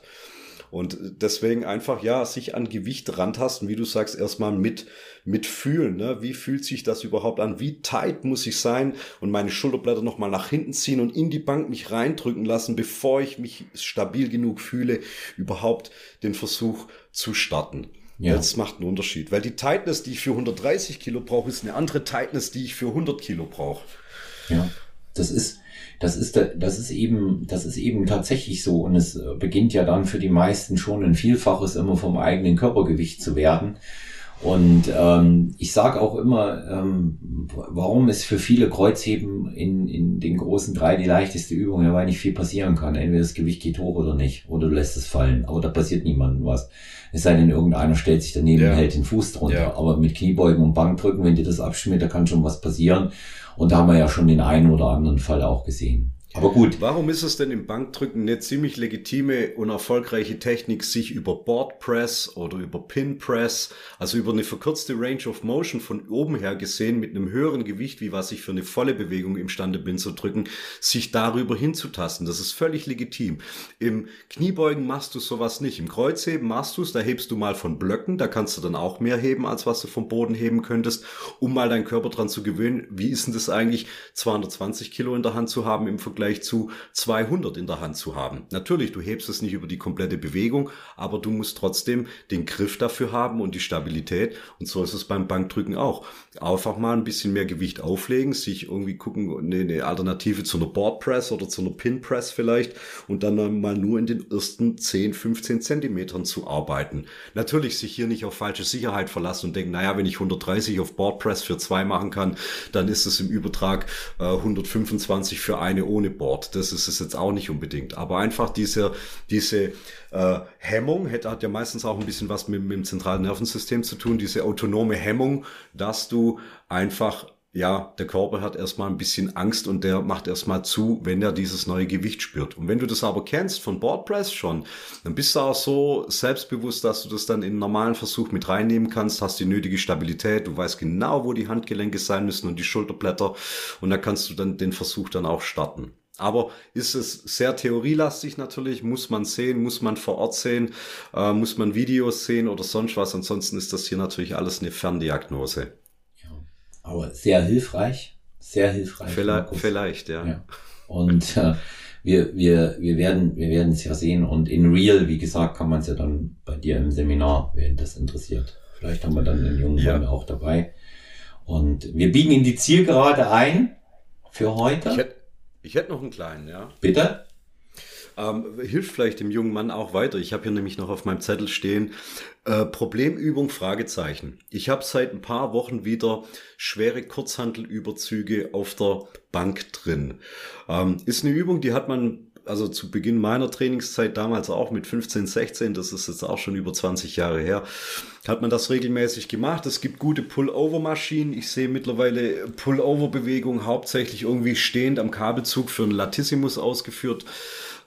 Und deswegen einfach, ja, sich an Gewicht rantasten, wie du sagst, erstmal mit, mit fühlen. Ne? Wie fühlt sich das überhaupt an? Wie tight muss ich sein und meine Schulterblätter nochmal nach hinten ziehen und in die Bank mich reindrücken lassen, bevor ich mich stabil genug fühle, überhaupt den Versuch zu starten. Ja. Das macht einen Unterschied, weil die Tightness, die ich für 130 Kilo brauche, ist eine andere Tightness, die ich für 100 Kilo brauche.
Ja, das ist, das ist, das ist eben, das ist eben tatsächlich so. Und es beginnt ja dann für die meisten schon ein Vielfaches immer vom eigenen Körpergewicht zu werden. Und ähm, ich sage auch immer, ähm, warum ist für viele Kreuzheben in, in den großen drei die leichteste Übung, ja, weil nicht viel passieren kann. Entweder das Gewicht geht hoch oder nicht, oder du lässt es fallen. Aber da passiert niemandem was. Es sei denn, irgendeiner stellt sich daneben ja. und hält den Fuß drunter. Ja. Aber mit Kniebeugen und Bankdrücken, wenn dir das abschmiert, da kann schon was passieren. Und da haben wir ja schon den einen oder anderen Fall auch gesehen.
Aber gut. Warum ist es denn im Bankdrücken eine ziemlich legitime und erfolgreiche Technik, sich über Board Press oder über Pin Press, also über eine verkürzte Range of Motion von oben her gesehen mit einem höheren Gewicht, wie was ich für eine volle Bewegung imstande bin zu drücken, sich darüber hinzutasten? Das ist völlig legitim. Im Kniebeugen machst du sowas nicht. Im Kreuzheben machst du es, da hebst du mal von Blöcken, da kannst du dann auch mehr heben, als was du vom Boden heben könntest, um mal deinen Körper dran zu gewöhnen. Wie ist denn das eigentlich, 220 Kilo in der Hand zu haben im Vergleich Vergleich zu 200 in der Hand zu haben. Natürlich, du hebst es nicht über die komplette Bewegung, aber du musst trotzdem den Griff dafür haben und die Stabilität. Und so ist es beim Bankdrücken auch. Einfach mal ein bisschen mehr Gewicht auflegen, sich irgendwie gucken, eine, Alternative zu einer Board Press oder zu einer Pin Press vielleicht und dann mal nur in den ersten 10, 15 Zentimetern zu arbeiten. Natürlich sich hier nicht auf falsche Sicherheit verlassen und denken, naja, wenn ich 130 auf Board Press für zwei machen kann, dann ist es im Übertrag äh, 125 für eine ohne Board. Das ist es jetzt auch nicht unbedingt. Aber einfach diese, diese äh, Hemmung hat, hat ja meistens auch ein bisschen was mit, mit dem zentralen Nervensystem zu tun, diese autonome Hemmung, dass du einfach ja, der Körper hat erstmal ein bisschen Angst und der macht erstmal zu, wenn er dieses neue Gewicht spürt. Und wenn du das aber kennst von Boardpress schon, dann bist du auch so selbstbewusst, dass du das dann in einen normalen Versuch mit reinnehmen kannst, hast die nötige Stabilität, du weißt genau, wo die Handgelenke sein müssen und die Schulterblätter und dann kannst du dann den Versuch dann auch starten. Aber ist es sehr theorielastig natürlich, muss man sehen, muss man vor Ort sehen, äh, muss man Videos sehen oder sonst was. Ansonsten ist das hier natürlich alles eine Ferndiagnose.
Ja, aber sehr hilfreich, sehr hilfreich.
Vielleicht, vielleicht ja. ja.
Und äh, wir, wir, wir werden wir werden es ja sehen. Und in Real, wie gesagt, kann man es ja dann bei dir im Seminar, wenn das interessiert. Vielleicht haben wir dann den jungen ja. Mann auch dabei. Und wir biegen in die Zielgerade ein für heute.
Ich hätte noch einen kleinen, ja.
Bitte?
Ähm, hilft vielleicht dem jungen Mann auch weiter. Ich habe hier nämlich noch auf meinem Zettel stehen, äh, Problemübung, Fragezeichen. Ich habe seit ein paar Wochen wieder schwere Kurzhantelüberzüge auf der Bank drin. Ähm, ist eine Übung, die hat man also zu Beginn meiner Trainingszeit damals auch mit 15, 16, das ist jetzt auch schon über 20 Jahre her, hat man das regelmäßig gemacht. Es gibt gute Pull-Over-Maschinen. Ich sehe mittlerweile Pull-Over-Bewegungen hauptsächlich irgendwie stehend am Kabelzug für einen Latissimus ausgeführt.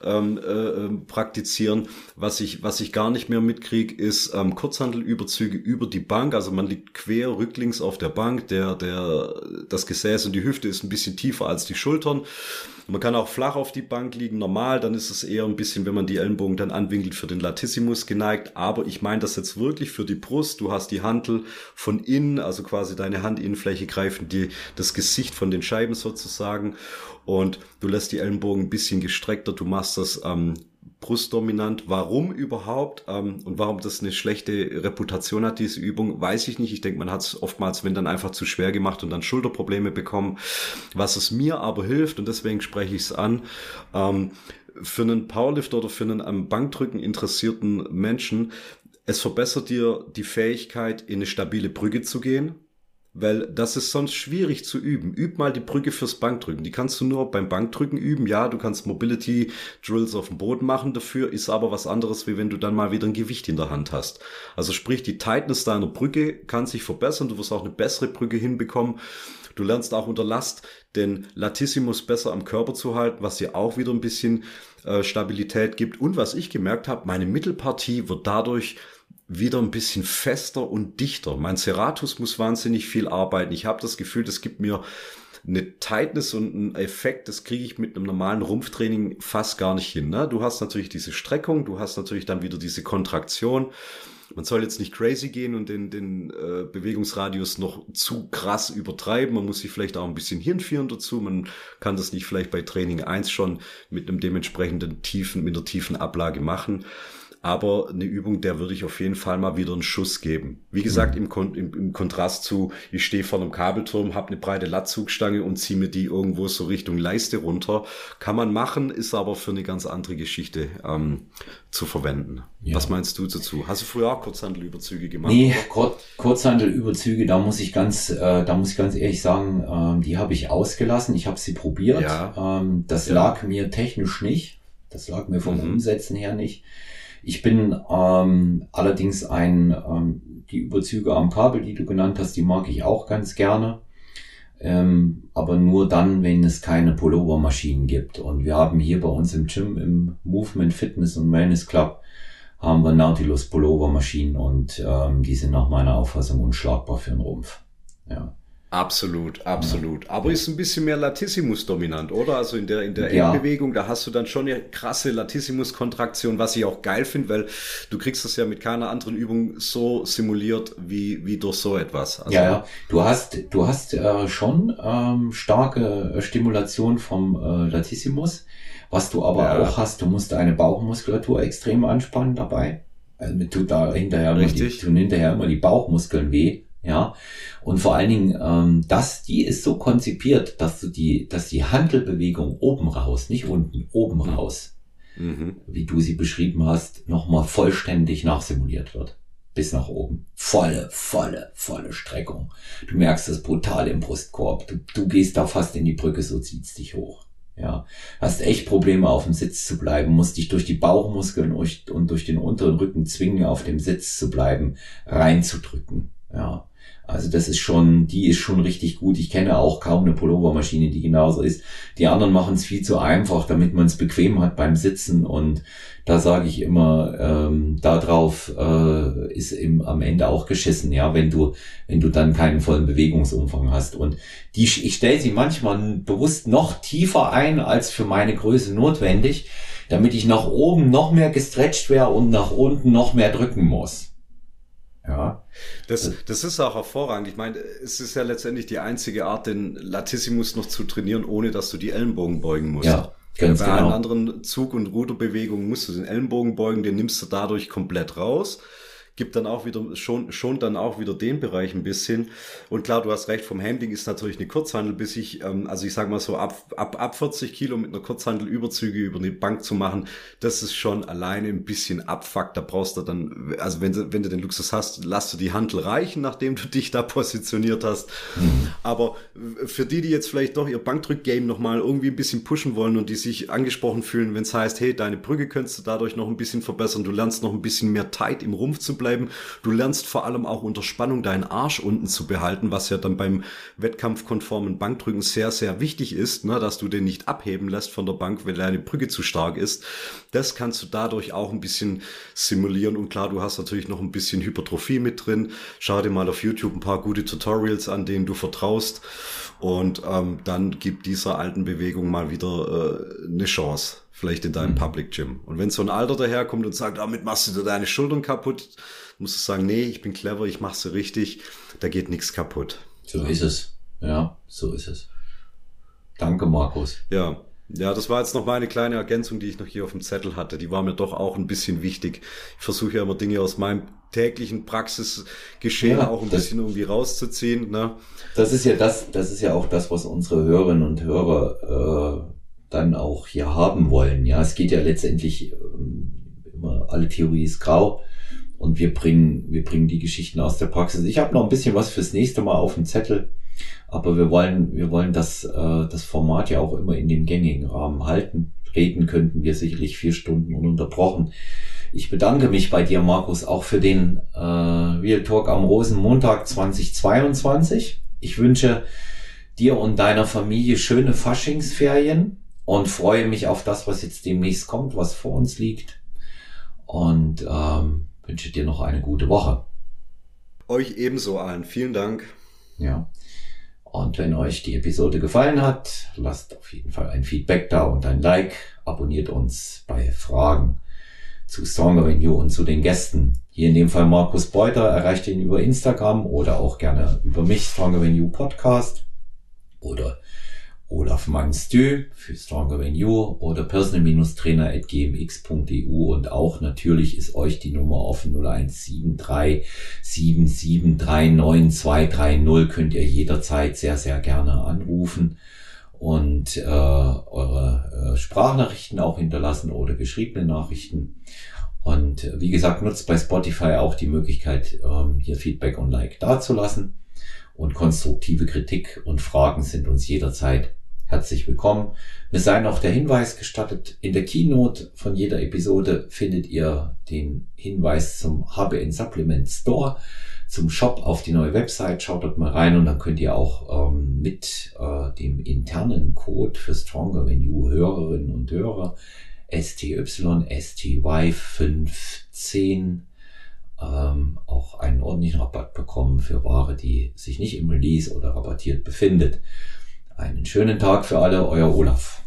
ähm, äh, ähm, praktizieren. Was ich, was ich gar nicht mehr mitkriege, ist ähm, Kurzhandelüberzüge über die Bank. Also man liegt quer rücklings auf der Bank. Der, der, das Gesäß und die Hüfte ist ein bisschen tiefer als die Schultern. Man kann auch flach auf die Bank liegen, normal, dann ist es eher ein bisschen, wenn man die Ellenbogen dann anwinkelt, für den Latissimus geneigt. Aber ich meine das jetzt wirklich für die Brust. Du hast die Hantel von innen, also quasi deine Handinnenfläche greifen die, das Gesicht von den Scheiben sozusagen. Und du lässt die Ellenbogen ein bisschen gestreckter. Du machst das ähm, brustdominant. Warum überhaupt ähm, und warum das eine schlechte Reputation hat, diese Übung, weiß ich nicht. Ich denke, man hat es oftmals, wenn dann einfach zu schwer gemacht und dann Schulterprobleme bekommen. Was es mir aber hilft, und deswegen spreche ich es an, ähm, für einen Powerlifter oder für einen am Bankdrücken interessierten Menschen, es verbessert dir die Fähigkeit, in eine stabile Brücke zu gehen weil das ist sonst schwierig zu üben. Üb mal die Brücke fürs Bankdrücken. Die kannst du nur beim Bankdrücken üben. Ja, du kannst Mobility Drills auf dem Boden machen dafür, ist aber was anderes, wie wenn du dann mal wieder ein Gewicht in der Hand hast. Also sprich, die Tightness deiner Brücke kann sich verbessern. Du wirst auch eine bessere Brücke hinbekommen. Du lernst auch unter Last den Latissimus besser am Körper zu halten, was dir auch wieder ein bisschen äh, Stabilität gibt. Und was ich gemerkt habe, meine Mittelpartie wird dadurch wieder ein bisschen fester und dichter. Mein Serratus muss wahnsinnig viel arbeiten. Ich habe das Gefühl, das gibt mir eine Tightness und einen Effekt, das kriege ich mit einem normalen Rumpftraining fast gar nicht hin. Ne? Du hast natürlich diese Streckung, du hast natürlich dann wieder diese Kontraktion. Man soll jetzt nicht crazy gehen und den, den äh, Bewegungsradius noch zu krass übertreiben. Man muss sich vielleicht auch ein bisschen hinführen dazu. Man kann das nicht vielleicht bei Training 1 schon mit einem dementsprechenden tiefen, mit einer tiefen Ablage machen aber eine Übung, der würde ich auf jeden Fall mal wieder einen Schuss geben. Wie gesagt, mhm. im, Kon im, im, Kontrast zu, ich stehe vor einem Kabelturm, habe eine breite Latzugstange und ziehe mir die irgendwo so Richtung Leiste runter. Kann man machen, ist aber für eine ganz andere Geschichte ähm, zu verwenden. Ja. Was meinst du dazu? Hast du früher auch Kurzhandelüberzüge gemacht?
Nee, Kur Kurzhandelüberzüge, da muss ich ganz, äh, da muss ich ganz ehrlich sagen, ähm, die habe ich ausgelassen. Ich habe sie probiert. Ja. Ähm, das ja. lag mir technisch nicht. Das lag mir vom mhm. Umsetzen her nicht. Ich bin ähm, allerdings ein, ähm, die Überzüge am Kabel, die du genannt hast, die mag ich auch ganz gerne. Ähm, aber nur dann, wenn es keine Pullover-Maschinen gibt. Und wir haben hier bei uns im Gym, im Movement Fitness und Wellness Club, haben wir Nautilus Pullover-Maschinen und ähm, die sind nach meiner Auffassung unschlagbar für den Rumpf. Ja.
Absolut, absolut. Ja. Aber ist ein bisschen mehr Latissimus dominant, oder? Also in der, in der ja. Endbewegung, da hast du dann schon eine krasse Latissimus-Kontraktion, was ich auch geil finde, weil du kriegst das ja mit keiner anderen Übung so simuliert wie, wie durch so etwas.
Also ja, ja, du hast, du hast äh, schon ähm, starke Stimulation vom äh, Latissimus. Was du aber ja. auch hast, du musst deine Bauchmuskulatur extrem anspannen dabei. Also tut da hinterher, immer die, tun hinterher immer die Bauchmuskeln weh ja. Und vor allen Dingen, ähm, das, die ist so konzipiert, dass du die, dass die Handelbewegung oben raus, nicht unten, oben mhm. raus, mhm. wie du sie beschrieben hast, nochmal vollständig nachsimuliert wird. Bis nach oben. Volle, volle, volle Streckung. Du merkst das brutal im Brustkorb. Du, du gehst da fast in die Brücke, so zieht's dich hoch. Ja, hast echt Probleme auf dem Sitz zu bleiben, musst dich durch die Bauchmuskeln und durch den unteren Rücken zwingen, auf dem Sitz zu bleiben, reinzudrücken. Ja, also das ist schon, die ist schon richtig gut. Ich kenne auch kaum eine Pullovermaschine, die genauso ist. Die anderen machen es viel zu einfach, damit man es bequem hat beim Sitzen. Und da sage ich immer, ähm, darauf äh, ist im, am Ende auch geschissen, ja, wenn du, wenn du dann keinen vollen Bewegungsumfang hast. Und die, ich stelle sie manchmal bewusst noch tiefer ein als für meine Größe notwendig, damit ich nach oben noch mehr gestretcht wäre und nach unten noch mehr drücken muss.
Ja. Das, das ist auch hervorragend. Ich meine, es ist ja letztendlich die einzige Art, den Latissimus noch zu trainieren, ohne dass du die Ellenbogen beugen musst. Ja, ganz Bei genau. allen anderen Zug- und Ruderbewegungen musst du den Ellenbogen beugen, den nimmst du dadurch komplett raus gibt dann auch wieder, schon, schon dann auch wieder den Bereich ein bisschen. Und klar, du hast recht, vom Handling ist natürlich eine Kurzhandel, bis ich, ähm, also ich sag mal so, ab, ab, ab 40 Kilo mit einer Kurzhandel Überzüge über die Bank zu machen, das ist schon alleine ein bisschen abfuck. Da brauchst du dann, also wenn du, wenn du den Luxus hast, lass du die Handel reichen, nachdem du [laughs] dich da positioniert hast. Mhm. Aber für die, die jetzt vielleicht doch ihr Bankdrück-Game nochmal irgendwie ein bisschen pushen wollen und die sich angesprochen fühlen, wenn es heißt, hey, deine Brücke könntest du dadurch noch ein bisschen verbessern, du lernst noch ein bisschen mehr tight im Rumpf zu bleiben, bleiben. Du lernst vor allem auch unter Spannung deinen Arsch unten zu behalten, was ja dann beim wettkampfkonformen Bankdrücken sehr, sehr wichtig ist, ne, dass du den nicht abheben lässt von der Bank, wenn deine Brücke zu stark ist. Das kannst du dadurch auch ein bisschen simulieren. Und klar, du hast natürlich noch ein bisschen Hypertrophie mit drin. Schau dir mal auf YouTube ein paar gute Tutorials an, denen du vertraust. Und ähm, dann gibt dieser alten Bewegung mal wieder äh, eine Chance. Vielleicht in deinem mhm. Public Gym. Und wenn so ein Alter daherkommt und sagt, damit machst du dir deine Schultern kaputt, musst du sagen, nee, ich bin clever, ich mache sie richtig, da geht nichts kaputt.
So ist es. Ja, so ist es. Danke, Markus.
Ja. Ja, das war jetzt noch meine kleine Ergänzung, die ich noch hier auf dem Zettel hatte. Die war mir doch auch ein bisschen wichtig. Ich versuche ja immer Dinge aus meinem täglichen Praxisgeschehen ja, auch ein bisschen irgendwie rauszuziehen. Ne?
Das ist ja das, das ist ja auch das, was unsere Hörerinnen und Hörer äh, dann auch hier haben wollen. Ja, es geht ja letztendlich ähm, immer, alle Theorie ist grau und wir bringen, wir bringen die Geschichten aus der Praxis. Ich habe noch ein bisschen was fürs nächste Mal auf dem Zettel, aber wir wollen, wir wollen das, äh, das Format ja auch immer in dem gängigen Rahmen halten. Reden könnten wir sicherlich vier Stunden ununterbrochen. Ich bedanke mich bei dir, Markus, auch für den äh, Real Talk am Rosenmontag 2022. Ich wünsche dir und deiner Familie schöne Faschingsferien und freue mich auf das, was jetzt demnächst kommt, was vor uns liegt. Und ähm, wünsche dir noch eine gute Woche.
Euch ebenso allen. Vielen Dank.
Ja. Und wenn euch die Episode gefallen hat, lasst auf jeden Fall ein Feedback da und ein Like. Abonniert uns bei Fragen zu Stronger Than You und zu den Gästen. Hier in dem Fall Markus Beuter. Erreicht ihn über Instagram oder auch gerne über mich, Stronger Than You Podcast oder Olaf Manstö für Stronger Than You oder personal-trainer.gmx.eu und auch natürlich ist euch die Nummer offen. 0173 7739230 könnt ihr jederzeit sehr, sehr gerne anrufen und äh, eure äh, Sprachnachrichten auch hinterlassen oder geschriebene Nachrichten. Und äh, wie gesagt, nutzt bei Spotify auch die Möglichkeit, ähm, hier Feedback und Like dazulassen. Und konstruktive Kritik und Fragen sind uns jederzeit herzlich willkommen. Mir sei noch der Hinweis gestattet, in der Keynote von jeder Episode findet ihr den Hinweis zum HBN Supplement Store, zum Shop auf die neue Website. Schaut dort mal rein und dann könnt ihr auch ähm, mit äh, dem internen Code für Stronger When You Hörerinnen und Hörer STY, STY 510 ähm, auch einen ordentlichen Rabatt bekommen für Ware, die sich nicht im Release oder rabattiert befindet. Einen schönen Tag für alle, euer Olaf.